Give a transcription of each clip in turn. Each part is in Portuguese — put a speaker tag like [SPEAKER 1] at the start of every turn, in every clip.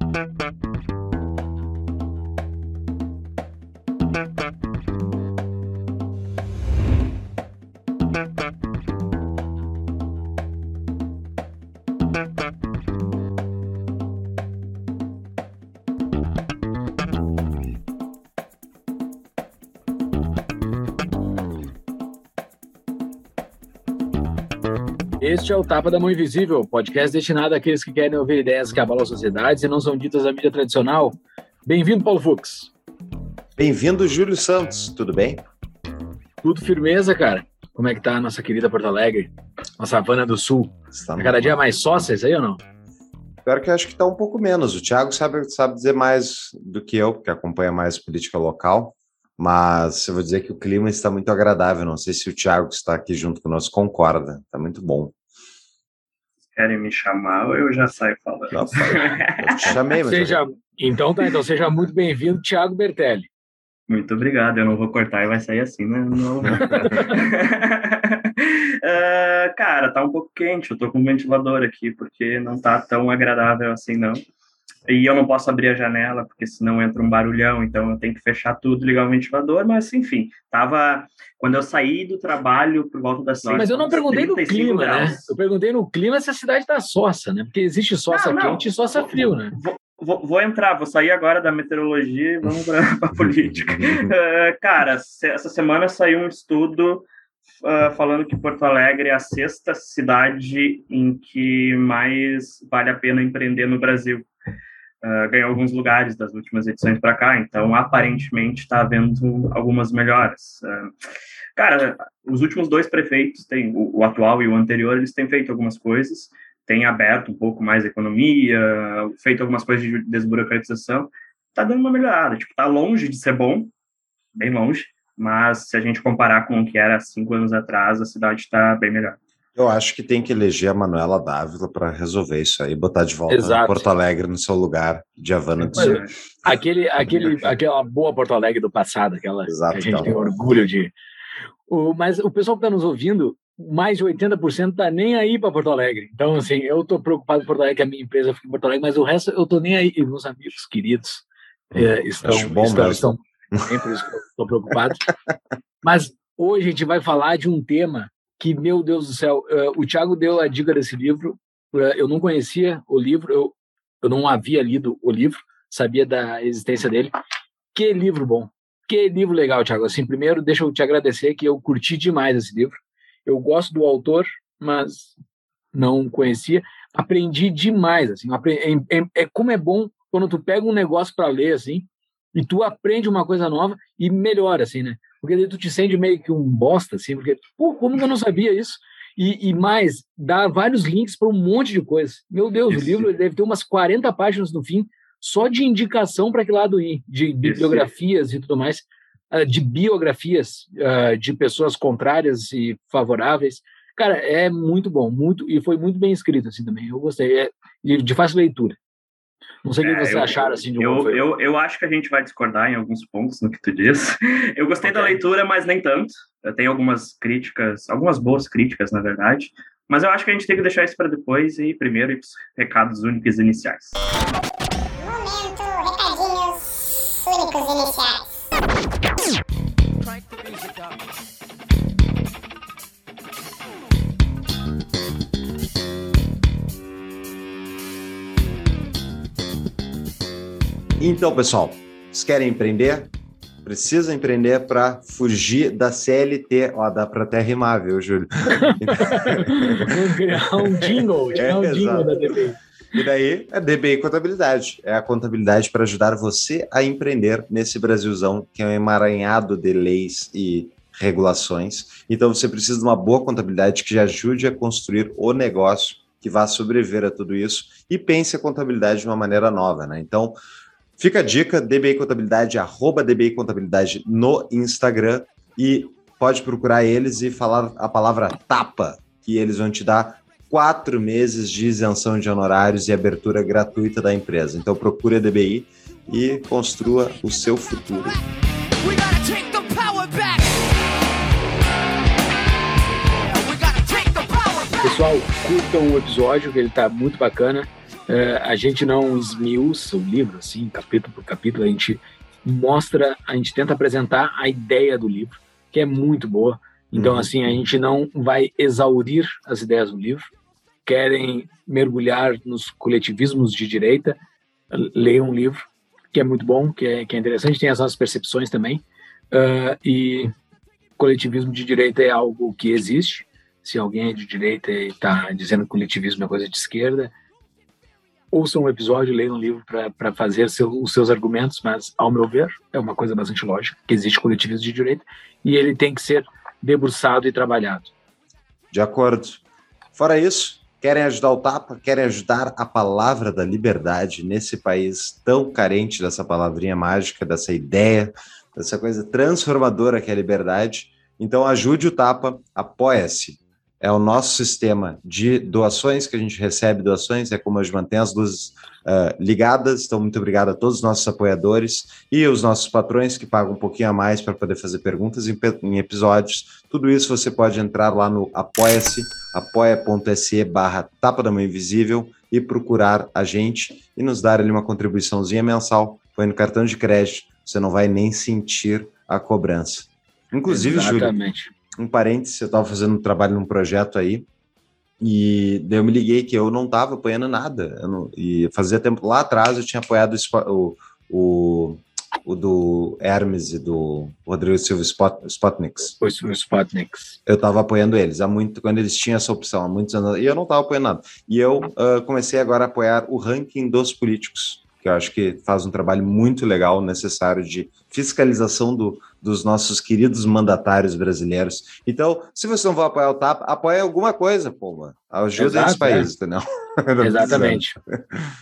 [SPEAKER 1] Thank you. Este é o Tapa da Mão Invisível, podcast destinado àqueles que querem ouvir ideias que abalam sociedades e não são ditas à mídia tradicional. Bem-vindo, Paulo Fux.
[SPEAKER 2] Bem-vindo, Júlio Santos. Tudo bem?
[SPEAKER 1] Tudo firmeza, cara. Como é que tá a nossa querida Porto Alegre? Nossa Havana do Sul. Está tá cada dia mais sócia, isso aí ou não?
[SPEAKER 2] Pior que eu acho que tá um pouco menos. O Thiago sabe, sabe dizer mais do que eu, porque acompanha mais política local. Mas eu vou dizer que o clima está muito agradável. Não sei se o Thiago que está aqui junto conosco concorda. Está muito bom.
[SPEAKER 3] Querem me chamar ou eu já saio falando?
[SPEAKER 2] Já Eu te chamei, mas.
[SPEAKER 1] Seja... Eu... Então tá, então seja muito bem-vindo, Thiago Bertelli.
[SPEAKER 3] Muito obrigado. Eu não vou cortar e vai sair assim, né? Não. uh, cara, tá um pouco quente. Eu tô com um ventilador aqui porque não tá tão agradável assim, não. E eu não posso abrir a janela, porque senão entra um barulhão, então eu tenho que fechar tudo, ligar o ventilador, mas enfim, tava. Quando eu saí do trabalho por volta das
[SPEAKER 1] Mas eu não perguntei no clima, né? graus. né? Eu perguntei no clima se a cidade tá sossa, né? Porque existe sossa não, não. quente e sossa frio, né?
[SPEAKER 3] Vou, vou, vou, entrar, vou sair agora da meteorologia e vamos para a política. uh, cara, essa semana saiu um estudo uh, falando que Porto Alegre é a sexta cidade em que mais vale a pena empreender no Brasil uh, ganhou alguns lugares das últimas edições para cá, então aparentemente está havendo algumas melhoras. Uh, cara, os últimos dois prefeitos, tem, o, o, atual e o anterior, eles têm feito algumas coisas, têm aberto um pouco mais a economia, feito algumas coisas de desburocratização, está dando uma melhorada, tipo, tá longe de ser bom, bem longe, mas se a gente comparar com o que era cinco anos atrás, a cidade está bem melhor.
[SPEAKER 2] Eu acho que tem que eleger a Manuela Dávila para resolver isso aí, botar de volta Porto Alegre no seu lugar de Havana do Sul.
[SPEAKER 1] Aquele, aquele, aquela boa Porto Alegre do passado, aquela Exato, que a gente então. tem orgulho de. O, mas o pessoal que está nos ouvindo, mais de 80% está nem aí para Porto Alegre. Então, assim, eu estou preocupado com Porto Alegre, que a minha empresa fica em Porto Alegre, mas o resto eu estou nem aí. E meus amigos queridos é, estão, bom estão, estão, estão, por isso que eu estou preocupado. mas hoje a gente vai falar de um tema que, meu Deus do céu, uh, o Thiago deu a dica desse livro, uh, eu não conhecia o livro, eu, eu não havia lido o livro, sabia da existência dele. Que livro bom, que livro legal, Thiago. Assim, primeiro, deixa eu te agradecer que eu curti demais esse livro. Eu gosto do autor, mas não conhecia. Aprendi demais, assim. É, é, é como é bom quando tu pega um negócio para ler, assim, e tu aprende uma coisa nova e melhora, assim, né? Porque daí tu te sente meio que um bosta, assim, porque, pô, como eu não sabia isso? E, e mais, dá vários links para um monte de coisa. Meu Deus, isso. o livro deve ter umas 40 páginas no fim, só de indicação para que lado ir, de bibliografias isso. e tudo mais, uh, de biografias uh, de pessoas contrárias e favoráveis. Cara, é muito bom, muito e foi muito bem escrito assim também. Eu gostei, é de fácil leitura. Não sei o que é, você acharam assim de
[SPEAKER 3] eu, eu, eu acho que a gente vai discordar em alguns pontos no que tu diz. Eu gostei okay. da leitura, mas nem tanto. Eu tenho algumas críticas, algumas boas críticas, na verdade. Mas eu acho que a gente tem que deixar isso para depois e primeiro ir para os recados únicos iniciais.
[SPEAKER 2] Então, pessoal, vocês querem empreender? Precisa empreender para fugir da CLT. Ó, dá para até rimar, viu, Júlio?
[SPEAKER 1] Criar um jingle, é, um jingle da DBI.
[SPEAKER 2] E daí, é DBI Contabilidade. É a contabilidade para ajudar você a empreender nesse Brasilzão que é um emaranhado de leis e regulações. Então, você precisa de uma boa contabilidade que ajude a construir o negócio que vá sobreviver a tudo isso e pense a contabilidade de uma maneira nova, né? Então, Fica a dica, DBI Contabilidade, arroba DBI Contabilidade no Instagram e pode procurar eles e falar a palavra tapa, que eles vão te dar quatro meses de isenção de honorários e abertura gratuita da empresa. Então procure a DBI e construa o seu futuro.
[SPEAKER 1] Pessoal, curtam o episódio, que ele está muito bacana. Uh, a gente não esmiuça o livro, assim, capítulo por capítulo, a gente mostra, a gente tenta apresentar a ideia do livro, que é muito boa. Então, uhum. assim, a gente não vai exaurir as ideias do livro. Querem mergulhar nos coletivismos de direita, leiam um livro, que é muito bom, que é, que é interessante, tem as nossas percepções também. Uh, e coletivismo de direita é algo que existe. Se alguém é de direita e está dizendo que coletivismo é coisa de esquerda, ouçam um episódio, leiam um livro para fazer seu, os seus argumentos, mas, ao meu ver, é uma coisa bastante lógica, que existe coletivismo de direita e ele tem que ser debruçado e trabalhado.
[SPEAKER 2] De acordo. Fora isso, querem ajudar o Tapa, querem ajudar a palavra da liberdade nesse país tão carente dessa palavrinha mágica, dessa ideia, dessa coisa transformadora que é a liberdade. Então ajude o Tapa, apoia-se é o nosso sistema de doações, que a gente recebe doações, é como a gente mantém as luzes uh, ligadas. Então, muito obrigado a todos os nossos apoiadores e os nossos patrões que pagam um pouquinho a mais para poder fazer perguntas em, em, episódios. Tudo isso você pode entrar lá no apoia-se, apoia.se barra tapa da mão invisível e procurar a gente e nos dar ali uma contribuiçãozinha mensal. Põe no cartão de crédito, você não vai nem sentir a cobrança. Inclusive, Exatamente. Júlio, um parênteses, eu estava fazendo um trabalho num projeto aí, e daí eu me liguei que eu não estava apoiando nada. Não, e fazia tempo lá atrás eu tinha apoiado o, o, o do Hermes e do Rodrigo Silva Spot, Spotniks.
[SPEAKER 1] Os, os Spotniks.
[SPEAKER 2] Eu estava apoiando eles há muito, quando eles tinham essa opção, há muitos anos, e eu não estava apoiando nada. E eu uh, comecei agora a apoiar o ranking dos políticos que eu acho que faz um trabalho muito legal, necessário de fiscalização do, dos nossos queridos mandatários brasileiros. Então, se você não vai apoiar o TAP, apoie alguma coisa, pô, mano. Ajuda Exato, esse país, é. entendeu?
[SPEAKER 1] Exatamente.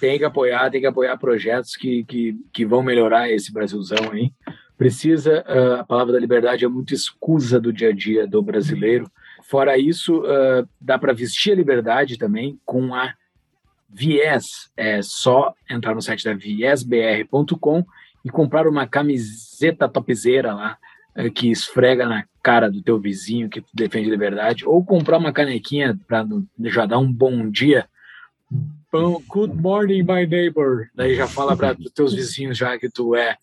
[SPEAKER 1] tem que apoiar, tem que apoiar projetos que, que, que vão melhorar esse Brasilzão aí. Precisa, uh, a palavra da liberdade é muito escusa do dia a dia do brasileiro. Fora isso, uh, dá para vestir a liberdade também com a Viés. É só entrar no site da viesbr.com e comprar uma camiseta topzeira lá é, que esfrega na cara do teu vizinho que defende liberdade, ou comprar uma canequinha para já dar um bom dia. good morning, my neighbor. Daí já fala para os teus vizinhos já que tu é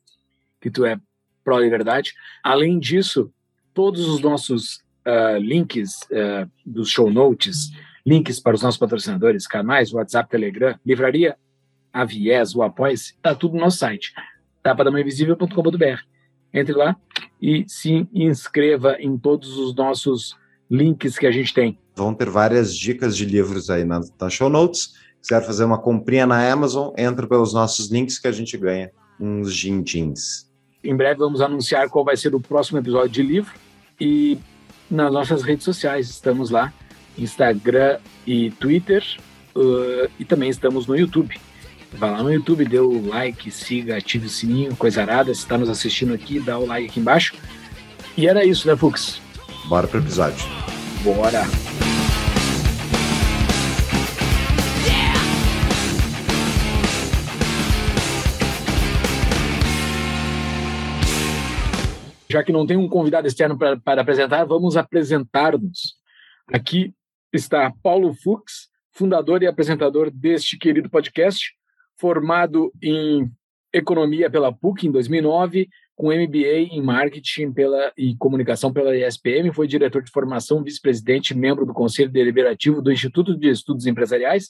[SPEAKER 1] que tu é pró liberdade. Além disso, todos os nossos uh, links uh, dos show notes links para os nossos patrocinadores, canais, WhatsApp, Telegram, livraria, a Viés, o Após, está tudo no nosso site, tapadamainvisível.com.br. Entre lá e se inscreva em todos os nossos links que a gente tem.
[SPEAKER 2] Vão ter várias dicas de livros aí na, na show notes. Se quiser fazer uma comprinha na Amazon, entra pelos nossos links que a gente ganha uns din-dins.
[SPEAKER 1] Em breve vamos anunciar qual vai ser o próximo episódio de livro e nas nossas redes sociais estamos lá Instagram e Twitter. Uh, e também estamos no YouTube. Vá lá no YouTube, dê o like, siga, ative o sininho, coisa arada. Se está nos assistindo aqui, dá o like aqui embaixo. E era isso, né, Fux?
[SPEAKER 2] Bora pro episódio.
[SPEAKER 1] Bora! Já que não tem um convidado externo para apresentar, vamos apresentar-nos. Aqui está Paulo Fux, fundador e apresentador deste querido podcast, formado em economia pela PUC em 2009, com MBA em marketing pela, e comunicação pela ESPM, foi diretor de formação, vice-presidente, membro do Conselho Deliberativo do Instituto de Estudos Empresariais,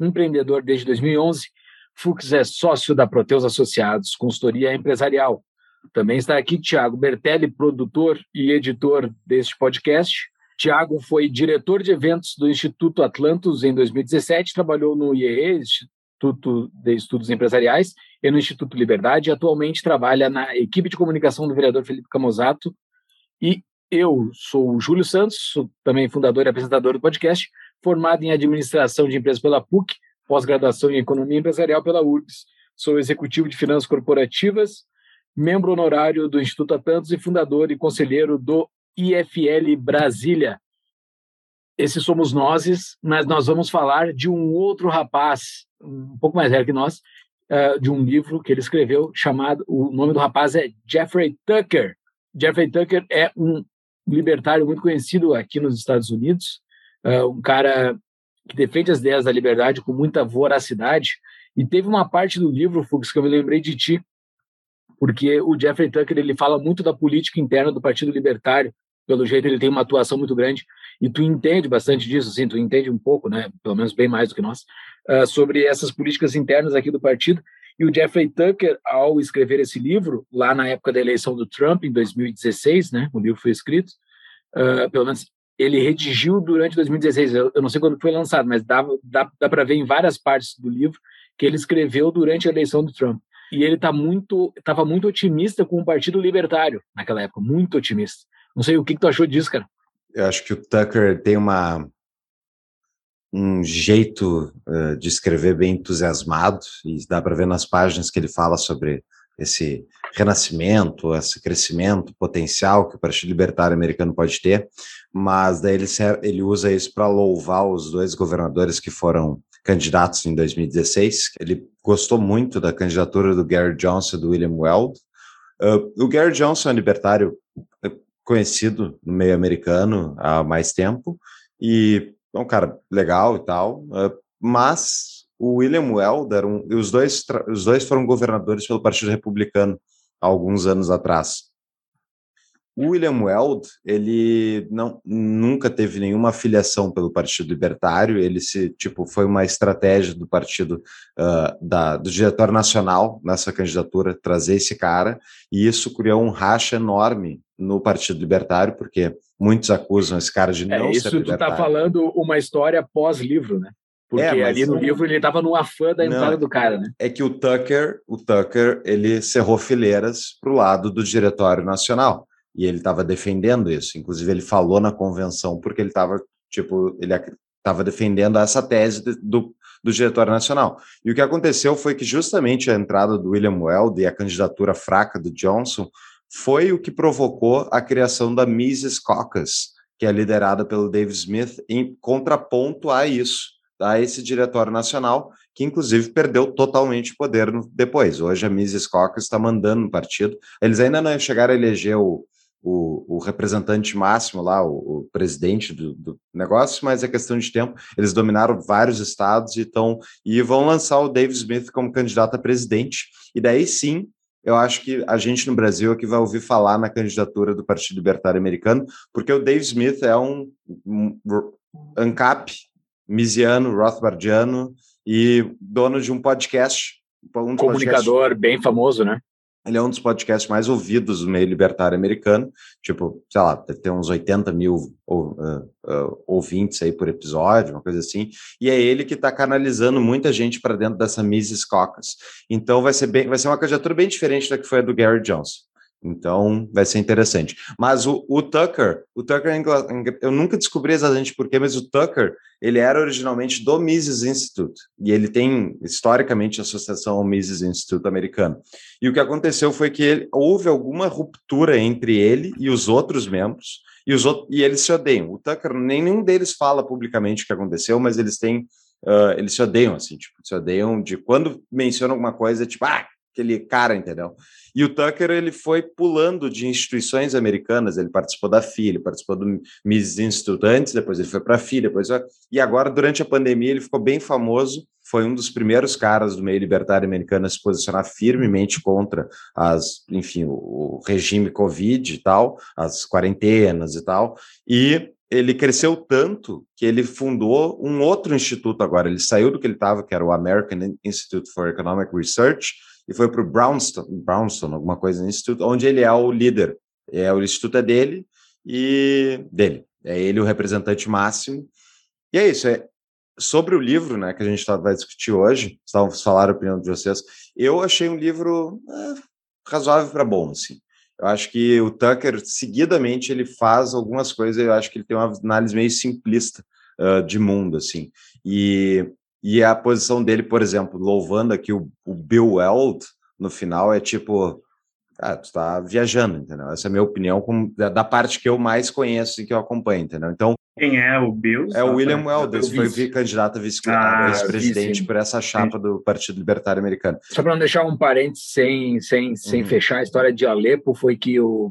[SPEAKER 1] empreendedor desde 2011. Fux é sócio da Proteus Associados, consultoria empresarial. Também está aqui Tiago Bertelli, produtor e editor deste podcast, Tiago foi diretor de eventos do Instituto Atlantos em 2017, trabalhou no IEE, Instituto de Estudos Empresariais, e no Instituto Liberdade, atualmente trabalha na equipe de comunicação do vereador Felipe Camozato. E eu sou o Júlio Santos, sou também fundador e apresentador do podcast, formado em administração de empresas pela PUC, pós-graduação em economia empresarial pela URBS. Sou executivo de finanças corporativas, membro honorário do Instituto Atlantos e fundador e conselheiro do IFL Brasília. Esses somos nós, mas nós vamos falar de um outro rapaz, um pouco mais velho que nós, uh, de um livro que ele escreveu chamado. O nome do rapaz é Jeffrey Tucker. Jeffrey Tucker é um libertário muito conhecido aqui nos Estados Unidos, uh, um cara que defende as ideias da liberdade com muita voracidade. E teve uma parte do livro, Fux, que eu me lembrei de ti, porque o Jeffrey Tucker ele fala muito da política interna do Partido Libertário, pelo jeito ele tem uma atuação muito grande, e tu entende bastante disso, assim, tu entende um pouco, né, pelo menos bem mais do que nós, uh, sobre essas políticas internas aqui do partido. E o Jeffrey Tucker, ao escrever esse livro, lá na época da eleição do Trump, em 2016, né, o livro foi escrito, uh, pelo menos ele redigiu durante 2016, eu, eu não sei quando foi lançado, mas dá, dá, dá para ver em várias partes do livro que ele escreveu durante a eleição do Trump. E ele tá muito, estava muito otimista com o Partido Libertário naquela época, muito otimista. Não sei o que, que tu achou disso, cara.
[SPEAKER 2] Eu acho que o Tucker tem uma um jeito uh, de escrever bem entusiasmado e dá para ver nas páginas que ele fala sobre esse renascimento, esse crescimento potencial que o Partido Libertário Americano pode ter, mas daí ele, ele usa isso para louvar os dois governadores que foram candidatos em 2016. Ele gostou muito da candidatura do Gary Johnson e do William Weld. Uh, o Gary Johnson é libertário conhecido no meio americano há mais tempo e é um cara legal e tal, uh, mas o William Weld era um, os dois os dois foram governadores pelo Partido Republicano há alguns anos atrás. O William Weld, ele não, nunca teve nenhuma filiação pelo Partido Libertário, ele se, tipo, foi uma estratégia do partido, uh, da, do diretório nacional nessa candidatura, trazer esse cara, e isso criou um racha enorme no Partido Libertário, porque muitos acusam esse cara de é, não é,
[SPEAKER 1] isso ser Isso tu tá falando uma história pós-livro, né? Porque é, ali no livro ele estava no afã da entrada não, do cara, né?
[SPEAKER 2] É que o Tucker, o Tucker, ele cerrou fileiras para o lado do Diretório Nacional e ele estava defendendo isso. Inclusive, ele falou na convenção porque ele estava, tipo, ele estava defendendo essa tese do, do diretório nacional. E o que aconteceu foi que justamente a entrada do William Weld e a candidatura fraca do Johnson foi o que provocou a criação da Mises Caucus, que é liderada pelo Dave Smith, em contraponto a isso, a esse diretório nacional, que inclusive perdeu totalmente poder depois. Hoje a Mises Caucus está mandando no partido. Eles ainda não chegaram a eleger o, o, o representante máximo lá, o, o presidente do, do, negócio, mas é questão de tempo. Eles dominaram vários estados e, tão, e vão lançar o Dave Smith como candidato a presidente. E daí sim, eu acho que a gente no Brasil é que vai ouvir falar na candidatura do Partido Libertário Americano, porque o Dave Smith é um, um ANCAP, misiano, Rothbardiano e dono de um podcast.
[SPEAKER 1] Um Comunicador podcast, bem famoso, né?
[SPEAKER 2] Ele é um dos podcasts mais ouvidos do meio libertário americano. Tipo, sei lá, deve ter uns 80 mil ou, uh, uh, ouvintes aí por episódio, uma coisa assim. E é ele que está canalizando muita gente para dentro dessa Mises Caucus. Então vai ser, bem, vai ser uma candidatura bem diferente da que foi a do Gary Johnson. Então, vai ser interessante. Mas o, o Tucker, o Tucker, é eu nunca descobri exatamente porquê, mas o Tucker, ele era originalmente do Mises Institute, e ele tem, historicamente, associação ao Mises Institute americano. E o que aconteceu foi que ele, houve alguma ruptura entre ele e os outros membros, e, os e eles se odeiam. O Tucker, nenhum deles fala publicamente o que aconteceu, mas eles têm, uh, eles se odeiam, assim, tipo, se odeiam de quando mencionam alguma coisa, tipo, ah, aquele cara, entendeu? E o Tucker ele foi pulando de instituições americanas, ele participou da FI, ele participou do Mises Institute antes, depois ele foi para a FI, depois e agora durante a pandemia ele ficou bem famoso, foi um dos primeiros caras do meio libertário americano a se posicionar firmemente contra as, enfim, o regime Covid e tal, as quarentenas e tal, e ele cresceu tanto que ele fundou um outro instituto agora. Ele saiu do que ele estava, que era o American Institute for Economic Research, e foi para o Brownstone, Brownstone, alguma coisa no instituto, onde ele é o líder. É, o instituto é dele e dele. É ele o representante máximo. E é isso. É, sobre o livro né, que a gente tá, vai discutir hoje, estávamos falar a opinião de vocês, eu achei um livro é, razoável para bom, assim. Eu acho que o Tucker, seguidamente, ele faz algumas coisas, eu acho que ele tem uma análise meio simplista uh, de mundo, assim. E e a posição dele, por exemplo, louvando aqui o, o Bill Weld no final é tipo, ah, tu tá viajando, entendeu? Essa é a minha opinião como, da, da, parte que eu mais conheço e que eu acompanho, entendeu? Então.
[SPEAKER 3] Quem é o Bill?
[SPEAKER 2] É o William Weld, ele foi candidato a ah, vice-presidente ah, por essa chapa do Partido Libertário Americano.
[SPEAKER 1] Só para não deixar um parênteses sem, sem, sem uhum. fechar a história de Alepo, foi que o,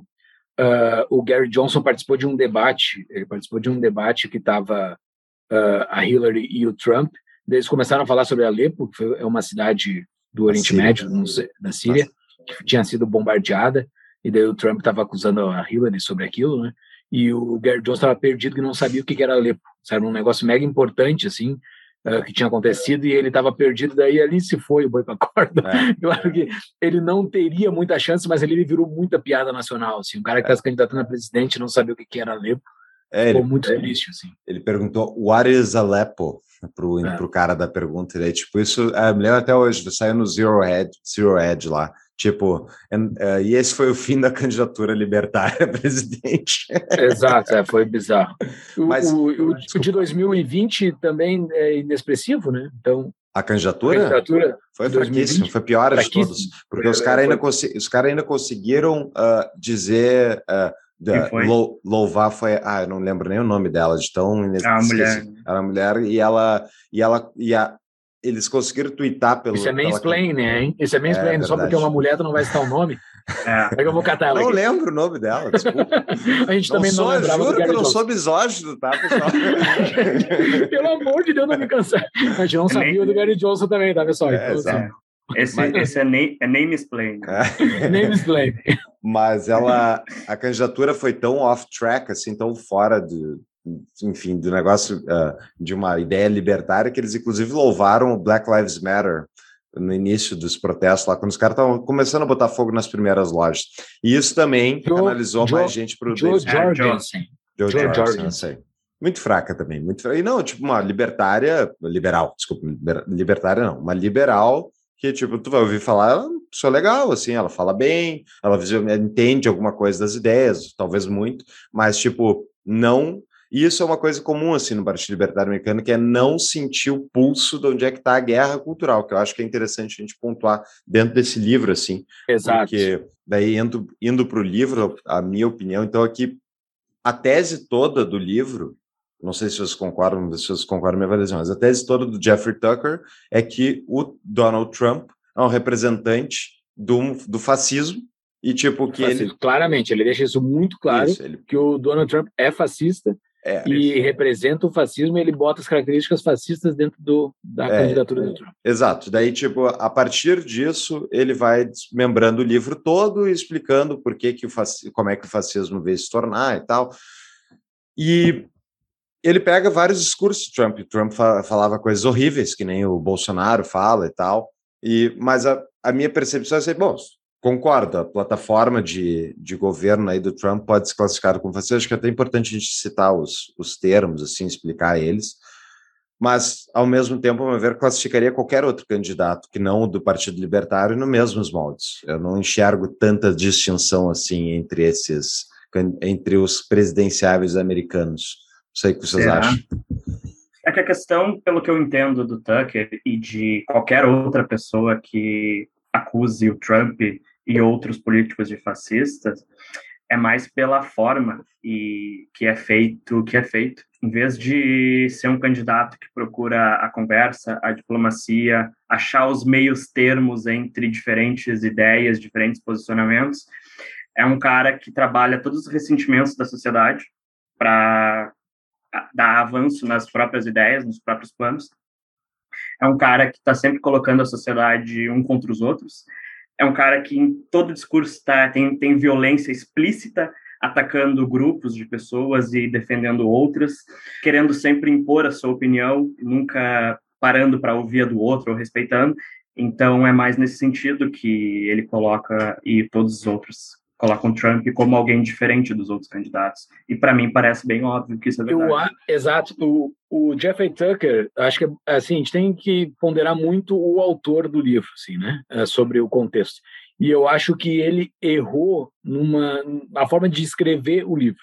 [SPEAKER 1] uh, o Gary Johnson participou de um debate, ele participou de um debate que estava uh, a Hillary e o Trump. Eles começaram a falar sobre Alepo, que foi, é uma cidade do Oriente Síria. Médio, da Síria, que tinha sido bombardeada, e daí o Trump estava acusando a Hillary sobre aquilo, né? E o Gary Jones estava perdido, que não sabia o que era Alepo, sabe? Um negócio mega importante, assim, uh, que tinha acontecido, e ele estava perdido, daí ali se foi o boi para corda. É. Eu acho que ele não teria muita chance, mas ele virou muita piada nacional, assim. Um cara que está é. se candidatando a presidente não sabia o que era Alepo, é, Ficou ele, muito triste, assim.
[SPEAKER 2] Ele perguntou, what is Aleppo? Pro, é. pro cara da pergunta. E aí, tipo, isso, eu me lembro até hoje, saiu no Zero Edge, Zero Edge lá. Tipo, and, uh, e esse foi o fim da candidatura libertária presidente.
[SPEAKER 1] Exato, é, foi bizarro. O, Mas, o, o, o de 2020 também é inexpressivo, né? Então,
[SPEAKER 2] a candidatura? A candidatura foi fraquíssima, foi pior de todos. Porque os caras ainda, cara ainda conseguiram uh, dizer. Uh, Lou, louvar foi. Ah, eu não lembro nem o nome dela, de tão.
[SPEAKER 3] A mulher.
[SPEAKER 2] Era uma mulher e ela. E ela e a, eles conseguiram twittar pelo.
[SPEAKER 1] Isso é mansplaining, pela... hein? Isso é mansplaining. É, só porque é uma mulher, tu não vai citar o nome. É. Como é que eu vou catar ela?
[SPEAKER 2] Não aqui? lembro o nome dela, desculpa.
[SPEAKER 1] a gente não também
[SPEAKER 2] sou,
[SPEAKER 1] não lembrava
[SPEAKER 2] juro que eu não sou misógino, tá, pessoal?
[SPEAKER 1] Pelo amor de Deus, não me cancele. A gente não sabia é do Gary Johnson também, tá, pessoal?
[SPEAKER 3] É, então, assim, esse, Mas... esse é, name, é name explain.
[SPEAKER 1] É. name explain.
[SPEAKER 2] Mas ela, a candidatura foi tão off-track, assim, tão fora de, enfim, do negócio uh, de uma ideia libertária que eles inclusive louvaram o Black Lives Matter no início dos protestos lá, quando os caras estavam começando a botar fogo nas primeiras lojas. E isso também Joe, canalizou Joe, mais gente para o
[SPEAKER 1] Joe Jorgensen.
[SPEAKER 2] Joe, Joe Jorgensen. Muito fraca também, muito fraca. E não, tipo, uma libertária, liberal, desculpa, libertária não, uma liberal que, tipo, tu vai ouvir falar, ela é legal, assim, ela fala bem, ela entende alguma coisa das ideias, talvez muito, mas, tipo, não e isso é uma coisa comum assim no Partido Libertário Americano, que é não sentir o pulso de onde é que está a guerra cultural, que eu acho que é interessante a gente pontuar dentro desse livro, assim.
[SPEAKER 1] Exato.
[SPEAKER 2] Porque daí indo, indo para o livro, a minha opinião, então aqui a tese toda do livro, não sei se vocês concordam, se vocês concordam minha avaliação, mas a tese toda do Jeffrey Tucker é que o Donald Trump é um representante do, do fascismo e tipo que fascismo. ele
[SPEAKER 1] claramente ele deixa isso muito claro isso, ele... que o Donald Trump é fascista é, e representa o fascismo, ele bota as características fascistas dentro do, da é, candidatura do Trump.
[SPEAKER 2] Exato. Daí, tipo, a partir disso, ele vai desmembrando o livro todo e explicando por que, que o como é que o fascismo veio se tornar e tal. E ele pega vários discursos Trump. Trump falava coisas horríveis, que nem o Bolsonaro fala e tal. E, mas a, a minha percepção é assim, bom, Concordo, a plataforma de, de governo aí do Trump pode ser classificada como fascista. Acho que é até importante a gente citar os, os termos, assim, explicar eles. Mas, ao mesmo tempo, a meu ver, classificaria qualquer outro candidato que não o do Partido Libertário no mesmos moldes. Eu não enxergo tanta distinção assim entre esses, entre os presidenciáveis americanos. Sei o que vocês acham.
[SPEAKER 3] É que a questão, pelo que eu entendo do Tucker e de qualquer outra pessoa que acuse o Trump e outros políticos de fascistas é mais pela forma e que é feito que é feito em vez de ser um candidato que procura a conversa a diplomacia achar os meios termos entre diferentes ideias diferentes posicionamentos é um cara que trabalha todos os ressentimentos da sociedade para dar avanço nas próprias ideias nos próprios planos é um cara que está sempre colocando a sociedade um contra os outros, é um cara que em todo discurso tá, tem, tem violência explícita, atacando grupos de pessoas e defendendo outras, querendo sempre impor a sua opinião, nunca parando para ouvir a do outro ou respeitando. Então é mais nesse sentido que ele coloca e todos os outros colocam Trump como alguém diferente dos outros candidatos. E para mim parece bem óbvio que isso é verdade.
[SPEAKER 1] Eu, exato. O, o Jeffrey Tucker, acho que assim, a gente tem que ponderar muito o autor do livro, assim, né? É, sobre o contexto. E eu acho que ele errou numa a forma de escrever o livro.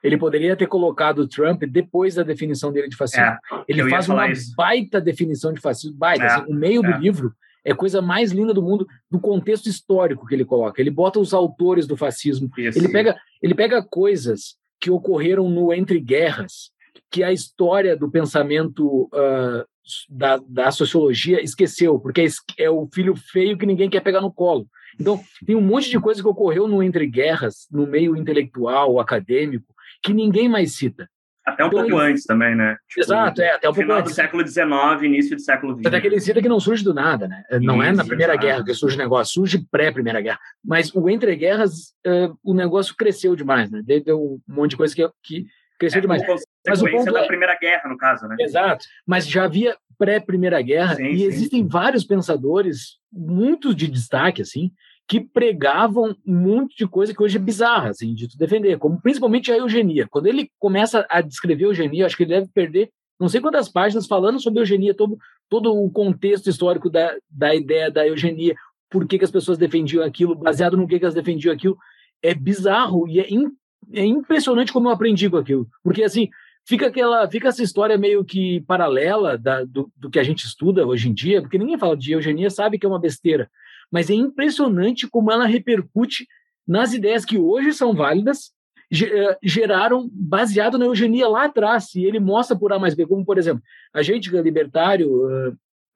[SPEAKER 1] Ele poderia ter colocado Trump depois da definição dele de fascismo. É, ele faz uma isso. baita definição de fascismo, baita. É, assim, o meio é. do livro é a coisa mais linda do mundo do contexto histórico que ele coloca. Ele bota os autores do fascismo. Isso. Ele pega, ele pega coisas que ocorreram no entre guerras, que a história do pensamento uh, da, da sociologia esqueceu, porque é, é o filho feio que ninguém quer pegar no colo. Então, tem um monte de coisa que ocorreu no entre guerras, no meio intelectual, acadêmico, que ninguém mais cita.
[SPEAKER 3] Até um então, pouco antes também, né?
[SPEAKER 1] Tipo, Exato, é, até um pouco
[SPEAKER 3] final antes. do século XIX, início do século XX.
[SPEAKER 1] Até que ele cita que não surge do nada, né? Não Isso, é na Primeira exato. Guerra que surge o negócio, surge pré-Primeira Guerra. Mas o Entre Guerras, uh, o negócio cresceu demais, né? Deu um monte de coisa que, que cresceu é, demais.
[SPEAKER 3] Mas o ponto da é... Primeira Guerra, no caso, né?
[SPEAKER 1] Exato. Mas já havia pré-Primeira Guerra sim, e sim. existem vários pensadores, muitos de destaque, assim, que pregavam um monte de coisa que hoje é bizarra, assim, de tu defender, como principalmente a eugenia. Quando ele começa a descrever eugenia, acho que ele deve perder não sei quantas páginas falando sobre eugenia, todo, todo o contexto histórico da, da ideia da eugenia, por que, que as pessoas defendiam aquilo, baseado no que, que elas defendiam aquilo. É bizarro e é, in, é impressionante como eu aprendi com aquilo. Porque, assim, fica aquela fica essa história meio que paralela da, do, do que a gente estuda hoje em dia, porque ninguém fala de eugenia, sabe que é uma besteira mas é impressionante como ela repercute nas ideias que hoje são válidas, eh, geraram baseado na eugenia lá atrás, e ele mostra por A mais B, como, por exemplo, a gente que é libertário,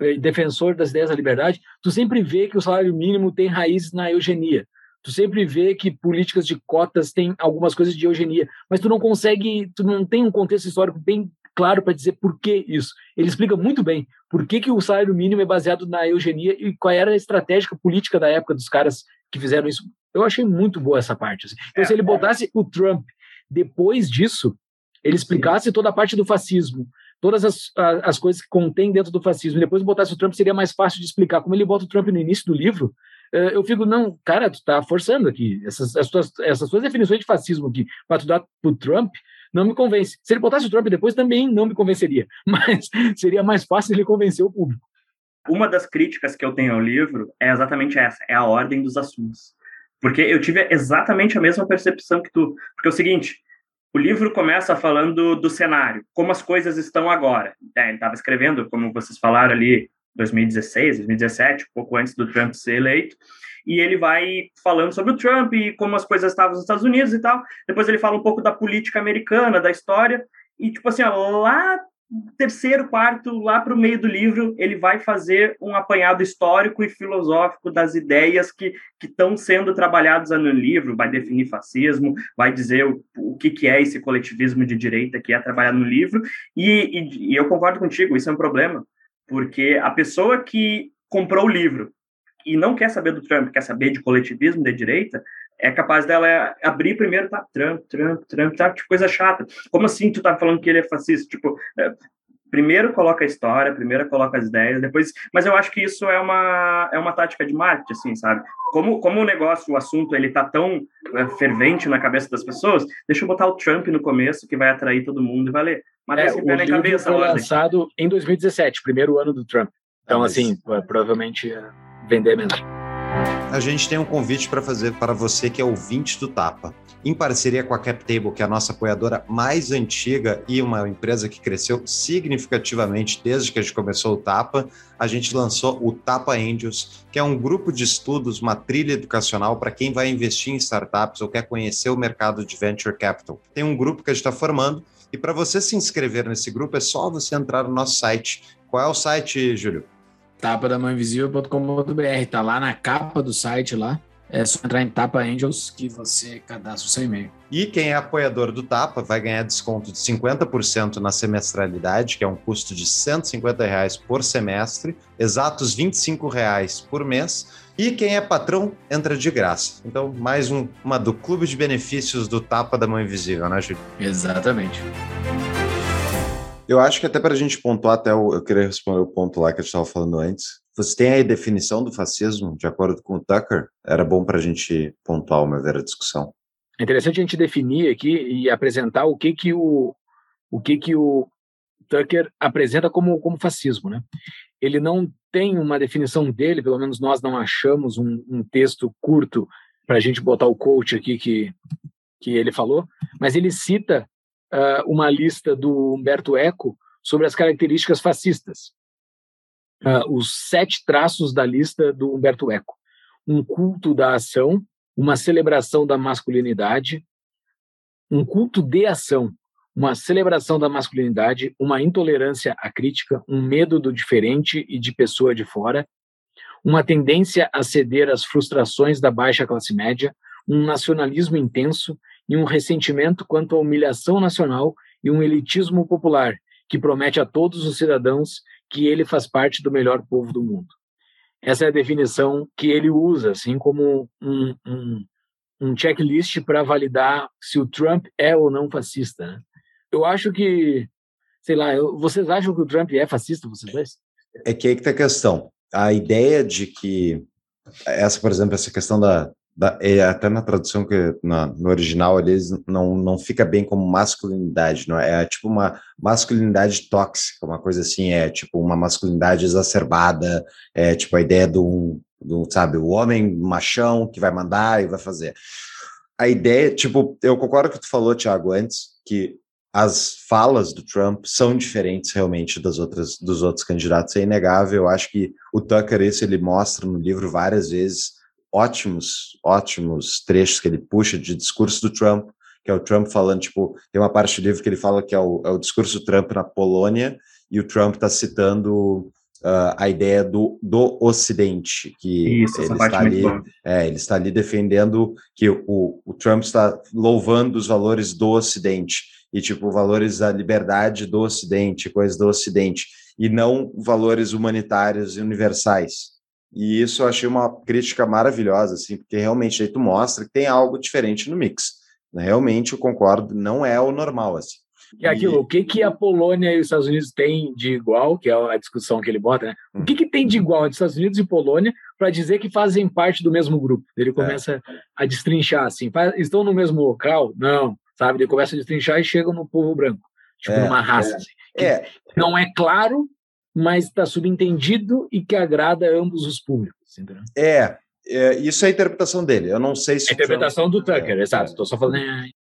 [SPEAKER 1] eh, defensor das ideias da liberdade, tu sempre vê que o salário mínimo tem raízes na eugenia, tu sempre vê que políticas de cotas têm algumas coisas de eugenia, mas tu não consegue, tu não tem um contexto histórico bem claro para dizer por que isso. Ele explica muito bem por que, que o salário mínimo é baseado na eugenia e qual era a estratégia política da época dos caras que fizeram isso. Eu achei muito boa essa parte. Assim. Então, é, se ele é. botasse o Trump depois disso, ele explicasse Sim. toda a parte do fascismo, todas as, as coisas que contém dentro do fascismo, e depois botasse o Trump, seria mais fácil de explicar. Como ele bota o Trump no início do livro, eh, eu fico, não, cara, tu tá forçando aqui. Essas, essas, essas suas definições de fascismo aqui, para tu dar pro Trump, não me convence. Se ele botasse o Trump depois, também não me convenceria, mas seria mais fácil ele convencer o público.
[SPEAKER 3] Uma das críticas que eu tenho ao livro é exatamente essa, é a ordem dos assuntos. Porque eu tive exatamente a mesma percepção que tu. Porque é o seguinte, o livro começa falando do cenário, como as coisas estão agora. É, ele estava escrevendo, como vocês falaram ali, 2016, 2017, um pouco antes do Trump ser eleito, e ele vai falando sobre o Trump e como as coisas estavam nos Estados Unidos e tal. Depois ele fala um pouco da política americana, da história, e tipo assim, ó, lá terceiro, quarto, lá para o meio do livro, ele vai fazer um apanhado histórico e filosófico das ideias que estão sendo trabalhadas no livro, vai definir fascismo, vai dizer o, o que, que é esse coletivismo de direita que é trabalhado no livro, e, e, e eu concordo contigo, isso é um problema, porque a pessoa que comprou o livro e não quer saber do Trump, quer saber de coletivismo de direita, é capaz dela abrir primeiro, tá, Trump, Trump, Trump, tá, que coisa chata. Como assim tu tá falando que ele é fascista? Tipo, é, primeiro coloca a história, primeiro coloca as ideias, depois... Mas eu acho que isso é uma, é uma tática de marketing, assim, sabe? Como, como o negócio, o assunto, ele tá tão é, fervente na cabeça das pessoas, deixa eu botar o Trump no começo, que vai atrair todo mundo e valer.
[SPEAKER 1] Mas é, o livro cabeça, foi lançado em 2017, primeiro ano do Trump. Então, assim, provavelmente é, vender menos.
[SPEAKER 2] A gente tem um convite para fazer para você que é ouvinte do Tapa. Em parceria com a CapTable, que é a nossa apoiadora mais antiga e uma empresa que cresceu significativamente desde que a gente começou o Tapa, a gente lançou o Tapa Angels, que é um grupo de estudos, uma trilha educacional para quem vai investir em startups ou quer conhecer o mercado de venture capital. Tem um grupo que a gente está formando e para você se inscrever nesse grupo é só você entrar no nosso site. Qual é o site, Júlio?
[SPEAKER 4] tapadamãoinvisível.com.br, tá lá na capa do site lá. É só entrar em Tapa Angels que você cadastra o seu e-mail.
[SPEAKER 2] E quem é apoiador do Tapa vai ganhar desconto de 50% na semestralidade, que é um custo de 150 reais por semestre, exatos 25 reais por mês. E quem é patrão entra de graça. Então, mais um, uma do Clube de Benefícios do Tapa da Mão Invisível, né, Júlio?
[SPEAKER 4] Exatamente.
[SPEAKER 2] Eu acho que até para a gente pontuar, até o, eu queria responder o ponto lá que a gente estava falando antes. Você tem aí a definição do fascismo, de acordo com o Tucker? Era bom para a gente pontuar uma vera discussão.
[SPEAKER 1] É interessante a gente definir aqui e apresentar o que que o, o, que que o Tucker apresenta como, como fascismo. Né? Ele não tem uma definição dele, pelo menos nós não achamos um, um texto curto para a gente botar o coach aqui que, que ele falou, mas ele cita uh, uma lista do Humberto Eco sobre as características fascistas. Uh, os sete traços da lista do Humberto Eco: um culto da ação, uma celebração da masculinidade, um culto de ação, uma celebração da masculinidade, uma intolerância à crítica, um medo do diferente e de pessoa de fora, uma tendência a ceder às frustrações da baixa classe média, um nacionalismo intenso e um ressentimento quanto à humilhação nacional e um elitismo popular que promete a todos os cidadãos que ele faz parte do melhor povo do mundo. Essa é a definição que ele usa, assim como um, um, um checklist para validar se o Trump é ou não fascista. Né? Eu acho que, sei lá, eu, vocês acham que o Trump é fascista, vocês dois?
[SPEAKER 2] É que aí que tá a questão. A ideia de que essa, por exemplo, essa questão da, da é, até na tradução que na, no original eles não, não fica bem como masculinidade, não é? é tipo uma masculinidade tóxica, uma coisa assim, é tipo uma masculinidade exacerbada, é tipo a ideia do, do sabe, o homem machão que vai mandar e vai fazer. A ideia, tipo, eu concordo com o que tu falou, Thiago, antes, que as falas do Trump são diferentes realmente das outras dos outros candidatos, é inegável. Eu acho que o Tucker esse ele mostra no livro várias vezes ótimos, ótimos trechos que ele puxa de discurso do Trump, que é o Trump falando, tipo, tem uma parte do livro que ele fala que é o, é o discurso do Trump na Polônia, e o Trump está citando Uh, a ideia do, do Ocidente, que
[SPEAKER 3] Isso,
[SPEAKER 2] ele, está ali, é, ele está ali defendendo que o, o Trump está louvando os valores do Ocidente e tipo valores da liberdade do Ocidente, coisas do Ocidente, e não valores humanitários e universais. E isso eu achei uma crítica maravilhosa, assim, porque realmente aí tu mostra que tem algo diferente no mix. Realmente eu concordo, não é o normal, assim.
[SPEAKER 1] E aquilo, e... o que, que a Polônia e os Estados Unidos têm de igual, que é a discussão que ele bota, né? O que, que tem de igual entre Estados Unidos e Polônia para dizer que fazem parte do mesmo grupo? Ele começa é. a destrinchar assim, estão no mesmo local? Não sabe? Ele começa a destrinchar e chega no povo branco, tipo é, numa raça. É, assim, que é. não é claro, mas está subentendido e que agrada a ambos os públicos. Entendeu?
[SPEAKER 2] É, é, isso é a interpretação dele. Eu não sei se.
[SPEAKER 1] A interpretação do Tucker, é, exato. Estou só falando.